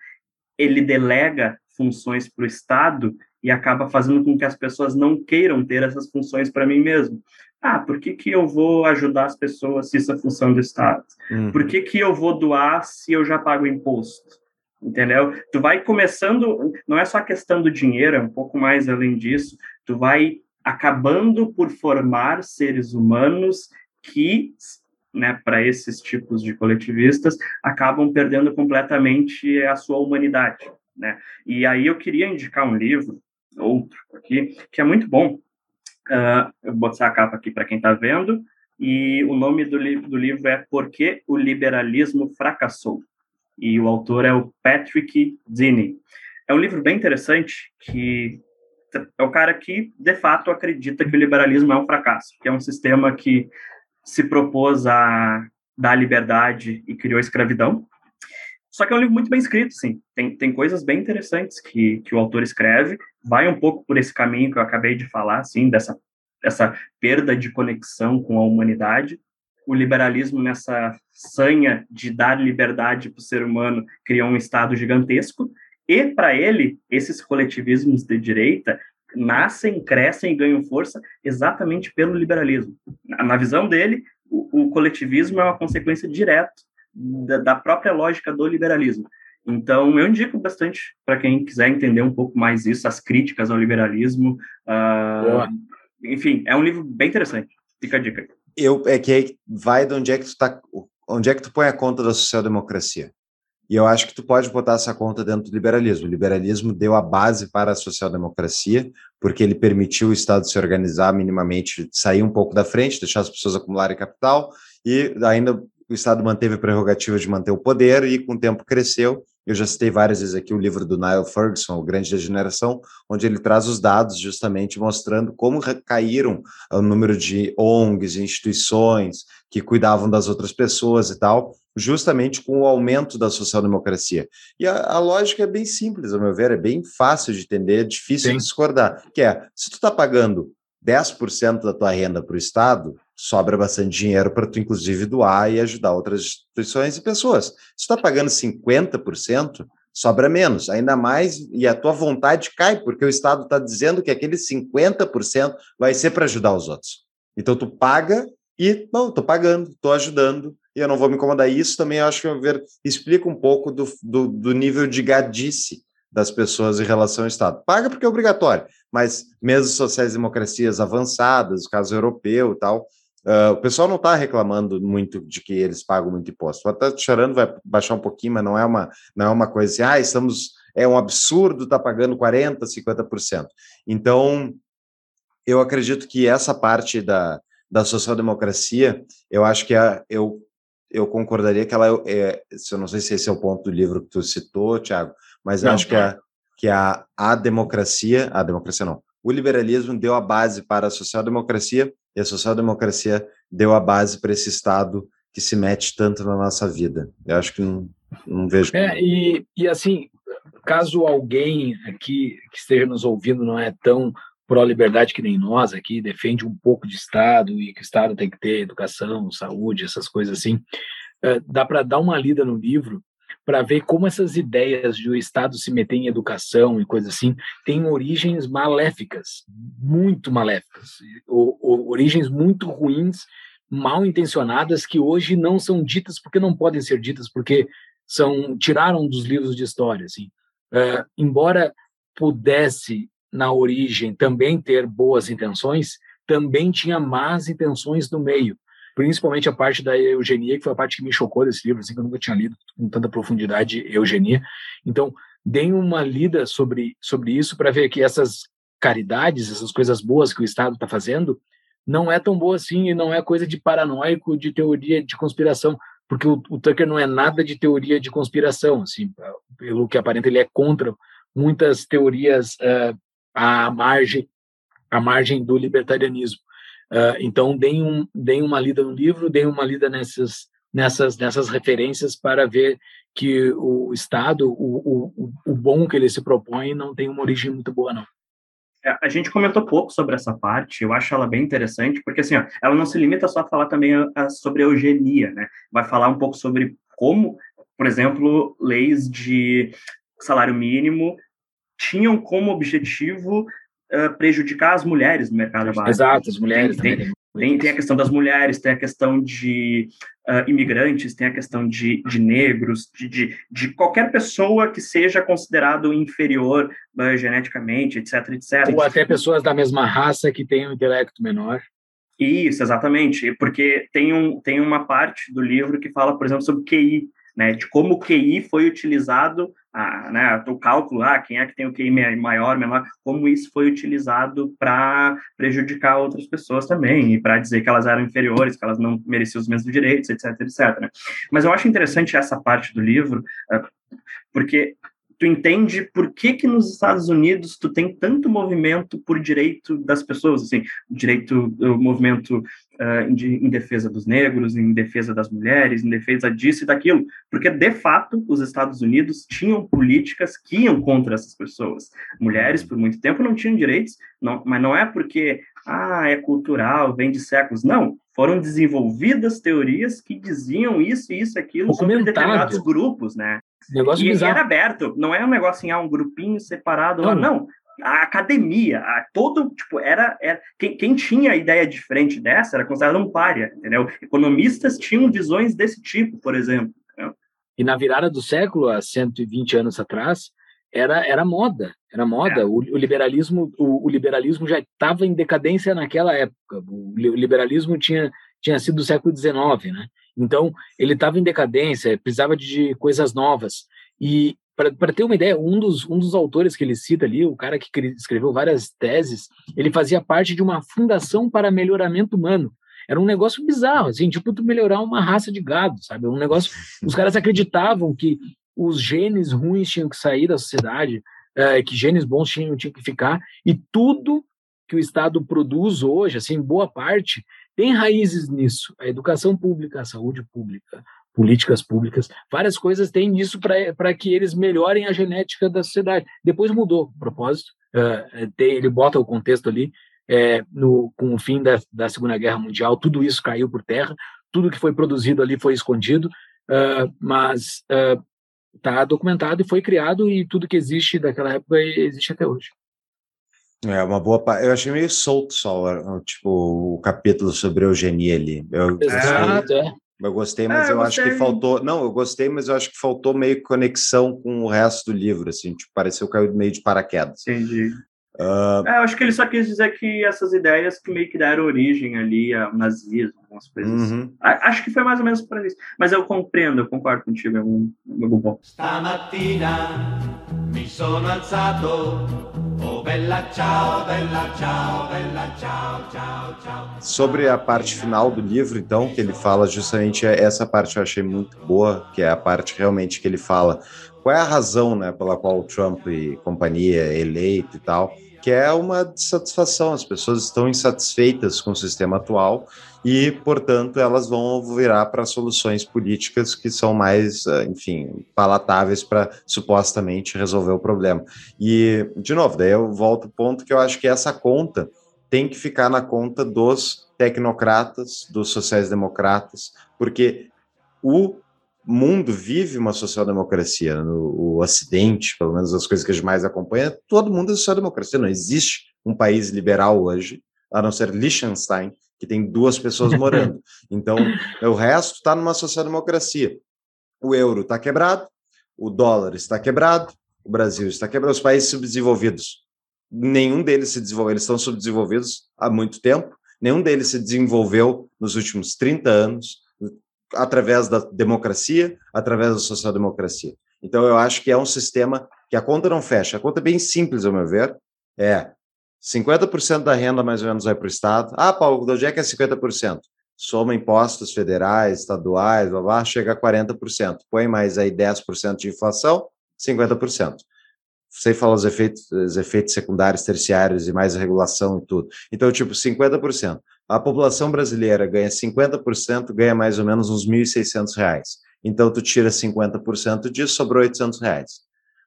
[SPEAKER 3] ele delega funções para o Estado e acaba fazendo com que as pessoas não queiram ter essas funções para mim mesmo. Ah, por que, que eu vou ajudar as pessoas se isso é função do Estado? Uhum. Por que, que eu vou doar se eu já pago imposto? Entendeu? Tu vai começando, não é só a questão do dinheiro, é um pouco mais além disso, tu vai acabando por formar seres humanos que, né, para esses tipos de coletivistas, acabam perdendo completamente a sua humanidade, né? E aí eu queria indicar um livro, outro aqui, que é muito bom, Uh, eu vou botar a capa aqui para quem está vendo. E o nome do, do livro é Por que o Liberalismo Fracassou? E o autor é o Patrick Dini. É um livro bem interessante que é o cara que, de fato, acredita que o liberalismo é um fracasso, que é um sistema que se propôs a dar liberdade e criou a escravidão. Só que é um livro muito bem escrito, sim. Tem, tem coisas bem interessantes que, que o autor escreve. Vai um pouco por esse caminho que eu acabei de falar, assim, dessa, dessa perda de conexão com a humanidade. O liberalismo, nessa sanha de dar liberdade para o ser humano, criou um Estado gigantesco. E, para ele, esses coletivismos de direita nascem, crescem e ganham força exatamente pelo liberalismo. Na, na visão dele, o, o coletivismo é uma consequência direta da, da própria lógica do liberalismo. Então, eu indico bastante para quem quiser entender um pouco mais isso, as críticas ao liberalismo. Uh, enfim, é um livro bem interessante. Fica a dica.
[SPEAKER 2] Eu, é que vai de onde é que tu tá, onde é que tu põe a conta da social-democracia. E eu acho que tu pode botar essa conta dentro do liberalismo. O liberalismo deu a base para a social-democracia, porque ele permitiu o Estado se organizar minimamente, sair um pouco da frente, deixar as pessoas acumularem capital e ainda o Estado manteve a prerrogativa de manter o poder e com o tempo cresceu. Eu já citei várias vezes aqui o livro do Niall Ferguson, O Grande Degeneração, onde ele traz os dados justamente mostrando como caíram o número de ONGs, instituições que cuidavam das outras pessoas e tal, justamente com o aumento da social-democracia. E a, a, lógica é bem simples, ao meu ver, é bem fácil de entender, é difícil Sim. de discordar, que é, se tu está pagando 10% da tua renda para o Estado, sobra bastante dinheiro para tu, inclusive, doar e ajudar outras instituições e pessoas. Se tu está pagando 50%, sobra menos, ainda mais, e a tua vontade cai, porque o Estado está dizendo que aquele 50% vai ser para ajudar os outros. Então tu paga e, não, estou pagando, estou ajudando, e eu não vou me incomodar. Isso também, eu acho que, ver, explica um pouco do, do, do nível de gadice das pessoas em relação ao Estado. Paga porque é obrigatório, mas mesmo sociais-democracias avançadas, o caso europeu e tal, Uh, o pessoal não está reclamando muito de que eles pagam muito imposto. Até chorando vai baixar um pouquinho, mas não é uma, não é uma coisa assim, ah, estamos, é um absurdo estar tá pagando 40%, 50%. Então, eu acredito que essa parte da, da social-democracia, eu acho que é, eu, eu concordaria que ela é, eu não sei se esse é o ponto do livro que tu citou, Tiago, mas não, eu acho que, a, que a, a democracia, a democracia não, o liberalismo deu a base para a social-democracia e a social-democracia deu a base para esse Estado que se mete tanto na nossa vida. Eu acho que não, não vejo.
[SPEAKER 1] É, e, e assim, caso alguém aqui que esteja nos ouvindo não é tão pró-liberdade que nem nós aqui, defende um pouco de Estado e que o Estado tem que ter educação, saúde, essas coisas assim, é, dá para dar uma lida no livro, para ver como essas ideias de o Estado se meter em educação e coisas assim têm origens maléficas, muito maléficas, ou, ou, origens muito ruins, mal intencionadas que hoje não são ditas porque não podem ser ditas porque são tiraram dos livros de história, assim. Uh, embora pudesse na origem também ter boas intenções, também tinha más intenções no meio principalmente a parte da eugenia, que foi a parte que me chocou desse livro, assim, que eu nunca tinha lido com tanta profundidade eugenia. Então, deem uma lida sobre, sobre isso para ver que essas caridades, essas coisas boas que o Estado está fazendo, não é tão boa assim e não é coisa de paranoico, de teoria de conspiração, porque o, o Tucker não é nada de teoria de conspiração, assim, pelo que aparenta ele é contra muitas teorias uh, à margem à margem do libertarianismo. Uh, então, deem, um, deem uma lida no livro, deem uma lida nessas, nessas, nessas referências para ver que o Estado, o, o, o bom que ele se propõe, não tem uma origem muito boa, não.
[SPEAKER 3] É, a gente comentou pouco sobre essa parte, eu acho ela bem interessante, porque assim, ó, ela não se limita só a falar também a, a, sobre a eugenia, né? Vai falar um pouco sobre como, por exemplo, leis de salário mínimo tinham como objetivo uh, prejudicar as mulheres no mercado
[SPEAKER 1] básico. Exato, as mulheres
[SPEAKER 3] tem, também. Tem, tem, a questão das mulheres, tem a questão de uh, imigrantes, tem a questão de, de negros, de, de, de, qualquer pessoa que seja considerado inferior uh, geneticamente, etc, etc.
[SPEAKER 1] Ou até pessoas da mesma raça que têm um intelecto menor.
[SPEAKER 3] Isso, exatamente, porque tem, um, tem uma parte do livro que fala, por exemplo, sobre QI, né, de como o QI foi utilizado, a, né, o cálculo, ah, quem é que tem o QI maior, menor, como isso foi utilizado para prejudicar outras pessoas também, e para dizer que elas eram inferiores, que elas não mereciam os mesmos direitos, etc, etc. Mas eu acho interessante essa parte do livro, eh, porque tu entende por que que nos Estados Unidos tu tem tanto movimento por direito das pessoas, assim, direito, o movimento uh, de, em defesa dos negros, em defesa das mulheres, em defesa disso e daquilo, porque de fato os Estados Unidos tinham políticas que iam contra essas pessoas. Mulheres por muito tempo não tinham direitos, não, mas não é porque ah, é cultural, vem de séculos, não. Foram desenvolvidas teorias que diziam isso, isso, aquilo sobre determinados grupos, né?
[SPEAKER 1] Negócio
[SPEAKER 3] e,
[SPEAKER 1] bizarro.
[SPEAKER 3] era aberto, não é um negócio em ah, um grupinho separado não. lá, não. A academia, a, todo, tipo, era, era quem, quem tinha ideia diferente dessa era considerado um párea, entendeu? Economistas tinham visões desse tipo, por exemplo. Entendeu?
[SPEAKER 1] E na virada do século, há 120 anos atrás, era, era moda, era moda. É. O, o, liberalismo, o, o liberalismo já estava em decadência naquela época. O liberalismo tinha, tinha sido do século XIX, né? Então, ele estava em decadência, precisava de coisas novas. E, para ter uma ideia, um dos, um dos autores que ele cita ali, o cara que escreveu várias teses, ele fazia parte de uma fundação para melhoramento humano. Era um negócio bizarro, assim, tipo tu melhorar uma raça de gado, sabe? Um negócio. Os caras acreditavam que os genes ruins tinham que sair da sociedade, é, que genes bons tinham, tinham que ficar, e tudo que o Estado produz hoje, assim, boa parte, tem raízes nisso. A educação pública, a saúde pública, políticas públicas, várias coisas têm nisso para que eles melhorem a genética da sociedade. Depois mudou o propósito, uh, tem, ele bota o contexto ali, é, no, com o fim da, da Segunda Guerra Mundial, tudo isso caiu por terra, tudo que foi produzido ali foi escondido, uh, mas está documentado e foi criado e tudo que existe daquela época existe até hoje.
[SPEAKER 2] É uma boa parte. Eu achei meio solto só, tipo, o capítulo sobre eugenia ali. Eu
[SPEAKER 1] Exato, gostei, é.
[SPEAKER 2] Eu gostei, mas é, eu, eu acho que faltou. Não, eu gostei, mas eu acho que faltou meio conexão com o resto do livro, assim, tipo, pareceu cair meio de paraquedas.
[SPEAKER 3] Entendi. Uh... É, eu acho que ele só quis dizer que essas ideias que meio que deram origem ali ao nazismo, algumas coisas. Uhum. Acho que foi mais ou menos para isso. Mas eu compreendo, eu concordo contigo, é um, é um bom. Stamattina mi sono alzato Oh, bella ciao, bella ciao, bella ciao, ciao, ciao.
[SPEAKER 2] Sobre a parte final do livro, então, que ele fala justamente essa parte eu achei muito boa, que é a parte realmente que ele fala qual é a razão, né, pela qual o Trump e companhia é eleito e tal que é uma dissatisfação. As pessoas estão insatisfeitas com o sistema atual e, portanto, elas vão virar para soluções políticas que são mais, eh, enfim, palatáveis para supostamente resolver o problema. E, de novo, daí eu volto ao ponto que eu acho que essa conta tem que ficar na conta dos tecnocratas, dos sociais-democratas, porque o mundo vive uma social-democracia. No o Ocidente, pelo menos as coisas que a gente mais acompanha, todo mundo é social-democracia. Não existe um país liberal hoje, a não ser Liechtenstein, que tem duas pessoas morando. Então, o resto está numa social-democracia. O euro está quebrado, o dólar está quebrado, o Brasil está quebrado, os países subdesenvolvidos. Nenhum deles se desenvolveu, eles estão subdesenvolvidos há muito tempo, nenhum deles se desenvolveu nos últimos 30 anos através da democracia, através da social-democracia. Então, eu acho que é um sistema que a conta não fecha. A conta é bem simples, ao meu ver. É 50% da renda mais ou menos vai para o Estado. Ah, Paulo, de onde é que é 50%? Soma impostos federais, estaduais, blá, blá, chega a 40%. Põe mais aí 10% de inflação, 50%. Sem falar os efeitos, os efeitos secundários, terciários e mais regulação e tudo. Então, tipo, 50%. A população brasileira ganha 50%, ganha mais ou menos uns R$ 1.600. Então, tu tira 50% disso, sobrou 800 reais.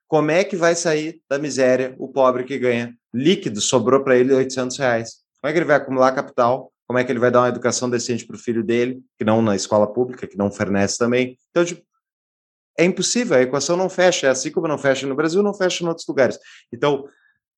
[SPEAKER 2] Como é que vai sair da miséria o pobre que ganha líquido, sobrou para ele 800 reais? Como é que ele vai acumular capital? Como é que ele vai dar uma educação decente para o filho dele, que não na escola pública, que não fornece também? Então, tipo, é impossível, a equação não fecha, é assim como não fecha no Brasil, não fecha em outros lugares. Então,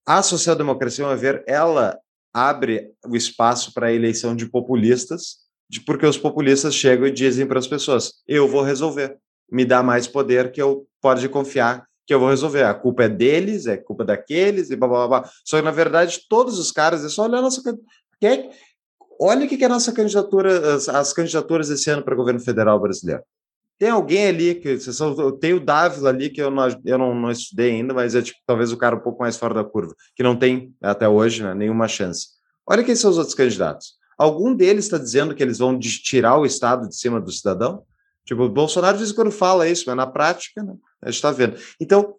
[SPEAKER 2] a social-democracia, a ver, ela abre o espaço para a eleição de populistas, de, porque os populistas chegam e dizem para as pessoas: eu vou resolver, me dá mais poder que eu pode confiar que eu vou resolver. A culpa é deles, é culpa daqueles, e blá blá blá. Só que, na verdade, todos os caras, é só olhar a nossa. Quem, olha o que é a nossa candidatura, as, as candidaturas esse ano para o governo federal brasileiro. Tem alguém ali que tem o Dávila ali que eu não, eu não, não estudei ainda, mas é tipo, talvez o cara um pouco mais fora da curva, que não tem até hoje né, nenhuma chance. Olha quem são os outros candidatos. Algum deles está dizendo que eles vão tirar o Estado de cima do cidadão? Tipo, o Bolsonaro diz quando fala isso, mas na prática, né, a gente está vendo. Então,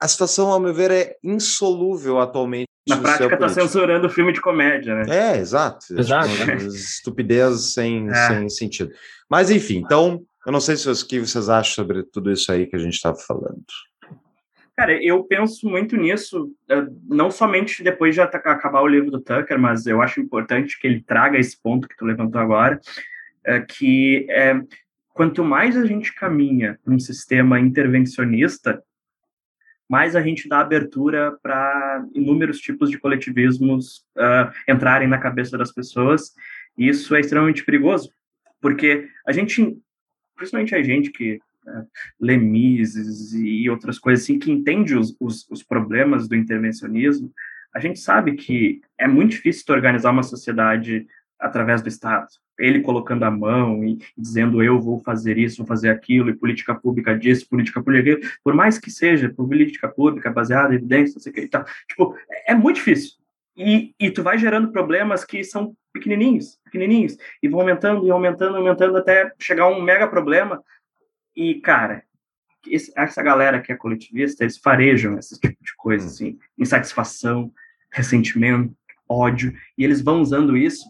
[SPEAKER 2] a situação, ao meu ver, é insolúvel atualmente.
[SPEAKER 3] Na prática, está censurando o filme de comédia, né?
[SPEAKER 2] É, exato.
[SPEAKER 1] Exato.
[SPEAKER 2] Tipo, estupidez sem, é. sem sentido. Mas, enfim, então, eu não sei se o que vocês acham sobre tudo isso aí que a gente estava falando.
[SPEAKER 3] Cara, eu penso muito nisso, eh, não somente depois de acabar o livro do Tucker, mas eu acho importante que ele traga esse ponto que tu levantou agora, eh, que é quanto mais a gente caminha num sistema intervencionista, mais a gente dá abertura para inúmeros tipos de coletivismos uh, entrarem na cabeça das pessoas. E isso é extremamente perigoso, porque a gente, principalmente a gente que uh, lê Mises e outras coisas assim, que entende os, os, os problemas do intervencionismo, a gente sabe que é muito difícil organizar uma sociedade através do Estado. Ele colocando a mão e, dizendo eu vou fazer isso, vou fazer aquilo, e política pública disso, política pública por mais que seja política pública baseada em evidência, não sei o que e tal, tipo, é, é muito difícil. E, e tu vai gerando problemas que são pequenininhos, pequenininhos, e vão aumentando e aumentando, aumentando até chegar a um mega problema. E, cara, esse, essa galera que é coletivista, eles farejam esse tipo de coisa, assim, insatisfação, ressentimento, ódio, e eles vão usando isso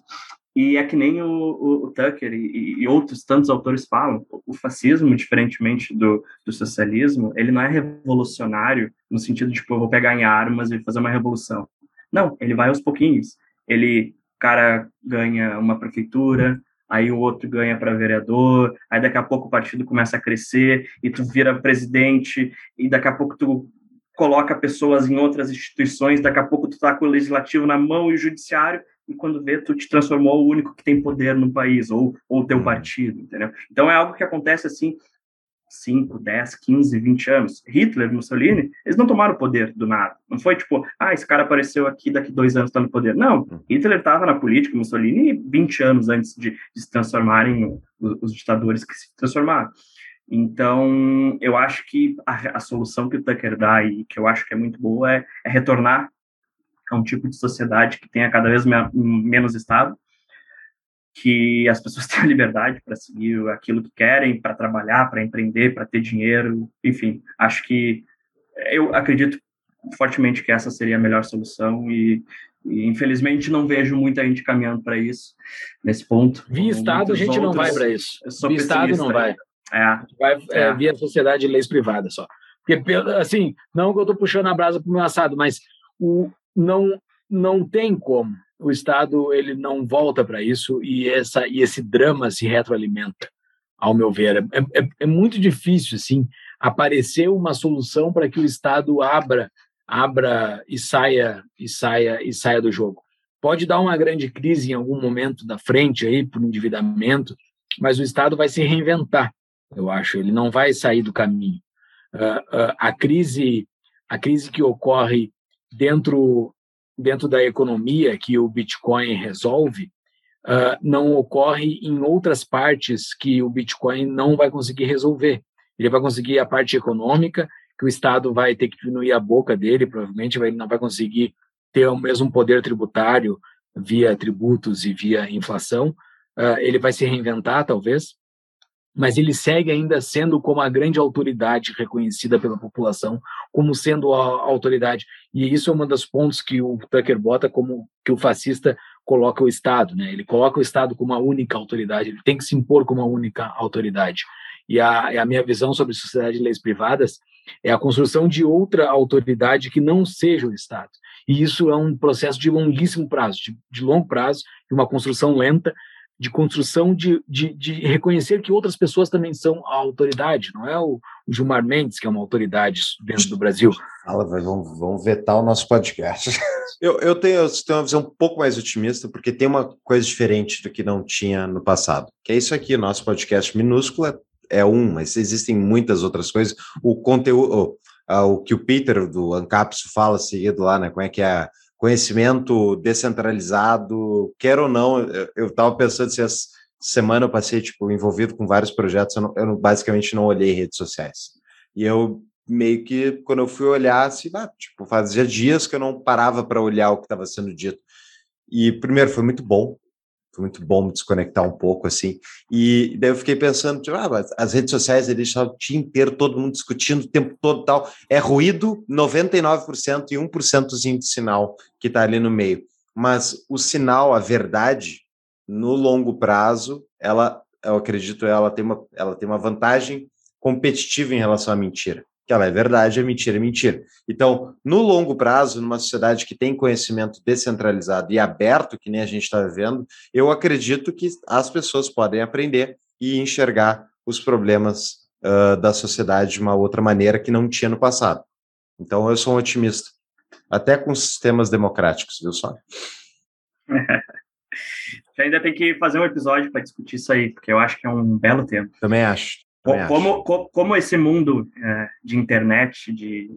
[SPEAKER 3] e é que nem o, o, o Tucker e, e, outros tantos autores falam, o fascismo, diferentemente do, do socialismo, ele não é revolucionário no sentido de, tipo, eu vou pegar em armas e fazer uma revolução. Não, ele vai aos pouquinhos. Ele, cara ganha uma prefeitura, aí o outro ganha para vereador, aí daqui a pouco o partido começa a crescer e tu vira presidente e daqui a pouco tu coloca pessoas em outras instituições, daqui a pouco tu tá com o legislativo na mão e o judiciário e quando vê, tu te transformou o único que tem poder no país, ou o teu uhum. partido, entendeu? Então é algo que acontece assim 5, 10, 15, 20 anos. Hitler, Mussolini, eles não tomaram o poder do nada. Não foi tipo, ah, esse cara apareceu aqui, daqui dois anos está no poder. Não, uhum. Hitler estava na política, Mussolini, 20 anos antes de, de se transformarem no, os ditadores que se transformaram. Então, eu acho que a, a, solução que o Tucker dá e que eu acho que é muito boa é, é retornar a um tipo de sociedade que tenha cada vez me menos Estado, que as pessoas tenham liberdade para seguir aquilo que querem, para trabalhar, para empreender, para ter dinheiro, enfim, acho que eu acredito fortemente que essa seria a melhor solução e, e infelizmente não vejo muita gente caminhando para isso nesse ponto.
[SPEAKER 1] Via Estado a gente outros, não vai para isso. Via Estado não vai. É, vai é, é. via sociedade de leis privadas só. Porque, assim, não que eu estou puxando a brasa para o meu assado, mas o, não não tem como. O Estado ele não volta para isso e essa e esse drama se retroalimenta ao meu ver. É, é, é muito difícil, assim, aparecer uma solução para que o Estado abra, abra e saia, e saia, e saia do jogo. Pode dar uma grande crise em algum momento da frente aí por endividamento, mas o Estado vai se reinventar. Eu acho, ele não vai sair do caminho. Uh, uh, a crise, a crise que ocorre dentro dentro da economia que o Bitcoin resolve, uh, não ocorre em outras partes que o Bitcoin não vai conseguir resolver. Ele vai conseguir a parte econômica, que o Estado vai ter que diminuir a boca dele, provavelmente vai, não vai conseguir ter o mesmo poder tributário via tributos e via inflação. Uh, ele vai se reinventar, talvez, mas ele segue ainda sendo como a grande autoridade reconhecida pela população, como sendo a autoridade. E isso é um dos pontos que o Tucker bota como que o fascista coloca o Estado, né? Ele coloca o Estado como a única autoridade, ele tem que se impor como a única autoridade. E a, a minha visão sobre sociedade de leis privadas é a construção de outra autoridade que não seja o Estado. E isso é um processo de longuíssimo prazo, de, de longo prazo, de uma construção lenta, de construção de, de, de, reconhecer que outras pessoas também são a autoridade, não é o, o Gilmar Mendes, que é uma autoridade dentro do Brasil.
[SPEAKER 2] Fala, vamos, vamos vetar o nosso podcast. Eu, eu, tenho, eu tenho uma visão um pouco mais otimista, porque tem uma coisa diferente do que não tinha no passado, que é isso aqui, nosso podcast minúsculo é um, mas existem muitas outras coisas. O conteúdo, o, o que o Peter do Ancapso fala seguido lá, né? Como é que é conhecimento descentralizado, quer ou não, eu estava pensando se essa semana eu passei tipo envolvido com vários projetos, eu, não, eu basicamente não olhei redes sociais. E eu meio que quando eu fui olhar, assim, ah, tipo, fazia dias que eu não parava para olhar o que estava sendo dito. E primeiro foi muito bom, foi muito bom me desconectar um pouco, assim. E daí eu fiquei pensando, tipo, ah, as redes sociais, eles deixam o dia inteiro todo mundo discutindo o tempo todo tal. É ruído 99% e 1%zinho de sinal que está ali no meio. Mas o sinal, a verdade, no longo prazo, ela, eu acredito, ela tem uma, ela tem uma vantagem competitiva em relação à mentira que ela é verdade, é mentira, é mentira. Então, no longo prazo, numa sociedade que tem conhecimento descentralizado e aberto, que nem a gente está vivendo, eu acredito que as pessoas podem aprender e enxergar os problemas uh, da sociedade de uma outra maneira que não tinha no passado. Então, eu sou um otimista, até com sistemas democráticos, viu só?
[SPEAKER 3] ainda tem que fazer um episódio para discutir isso aí, porque eu acho que é um belo tema.
[SPEAKER 2] Também acho.
[SPEAKER 3] Como, como, como, esse mundo é, de internet, de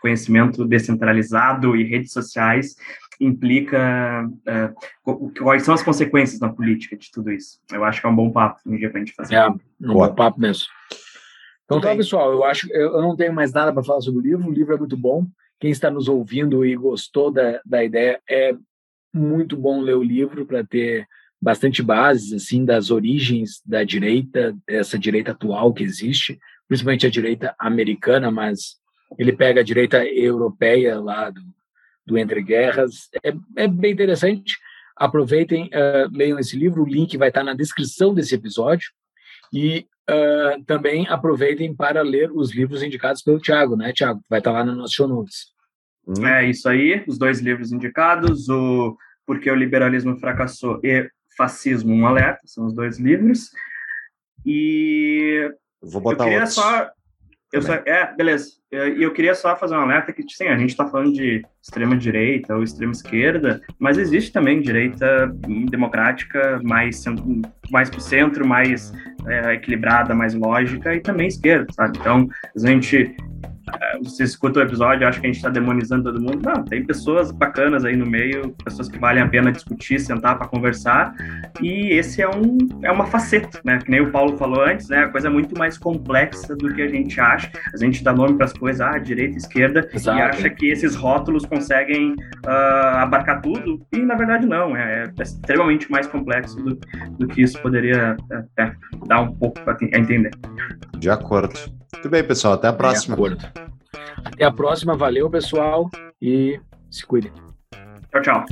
[SPEAKER 3] conhecimento descentralizado e redes sociais implica é, quais são as consequências na política de tudo isso. Eu acho que é um bom papo um dia para a gente fazer.
[SPEAKER 1] É, um bom papo mesmo. Então tá, pessoal, eu acho eu não tenho mais nada para falar sobre o livro, o livro é muito bom. Quem está nos ouvindo e gostou da, da ideia, é muito bom ler o livro para ter bastante bases assim das origens da direita, essa direita atual que existe, principalmente a direita americana, mas ele pega a direita europeia lá do, do Entre Guerras. É, é bem interessante. Aproveitem, uh, leiam esse livro, o link vai estar na descrição desse episódio. E uh, também aproveitem para ler os livros indicados pelo Tiago, né, Tiago? Vai estar lá no nosso show notes.
[SPEAKER 3] É isso aí, os dois livros indicados, o Porque o Liberalismo Fracassou e Fascismo, um alerta, são os dois livros. E
[SPEAKER 2] vou botar
[SPEAKER 3] eu queria
[SPEAKER 2] outros.
[SPEAKER 3] só eu só, é, beleza. E eu queria só fazer um alerta que, sim, a gente está falando de extrema direita ou extrema esquerda, mas existe também direita democrática mais, mais para o centro, mais é, equilibrada, mais lógica, e também esquerda, sabe? Então, a gente você escuta o episódio, acho que a gente está demonizando todo mundo. Não, tem pessoas bacanas aí no meio, pessoas que valem a pena discutir, sentar para conversar. E esse é, um, é uma faceta, né? Que nem o Paulo falou antes, né? A coisa é muito mais complexa do que a gente acha. A gente dá nome para as coisas, ah, direita, esquerda,
[SPEAKER 1] Exato.
[SPEAKER 3] e acha que esses rótulos conseguem uh, abarcar tudo. E na verdade não, é, é extremamente mais complexo do, do que isso poderia é, dar um pouco para entender.
[SPEAKER 2] De acordo. Muito bem, pessoal. Até a próxima.
[SPEAKER 1] Até a próxima. Valeu, pessoal. E se cuidem.
[SPEAKER 3] Tchau, tchau.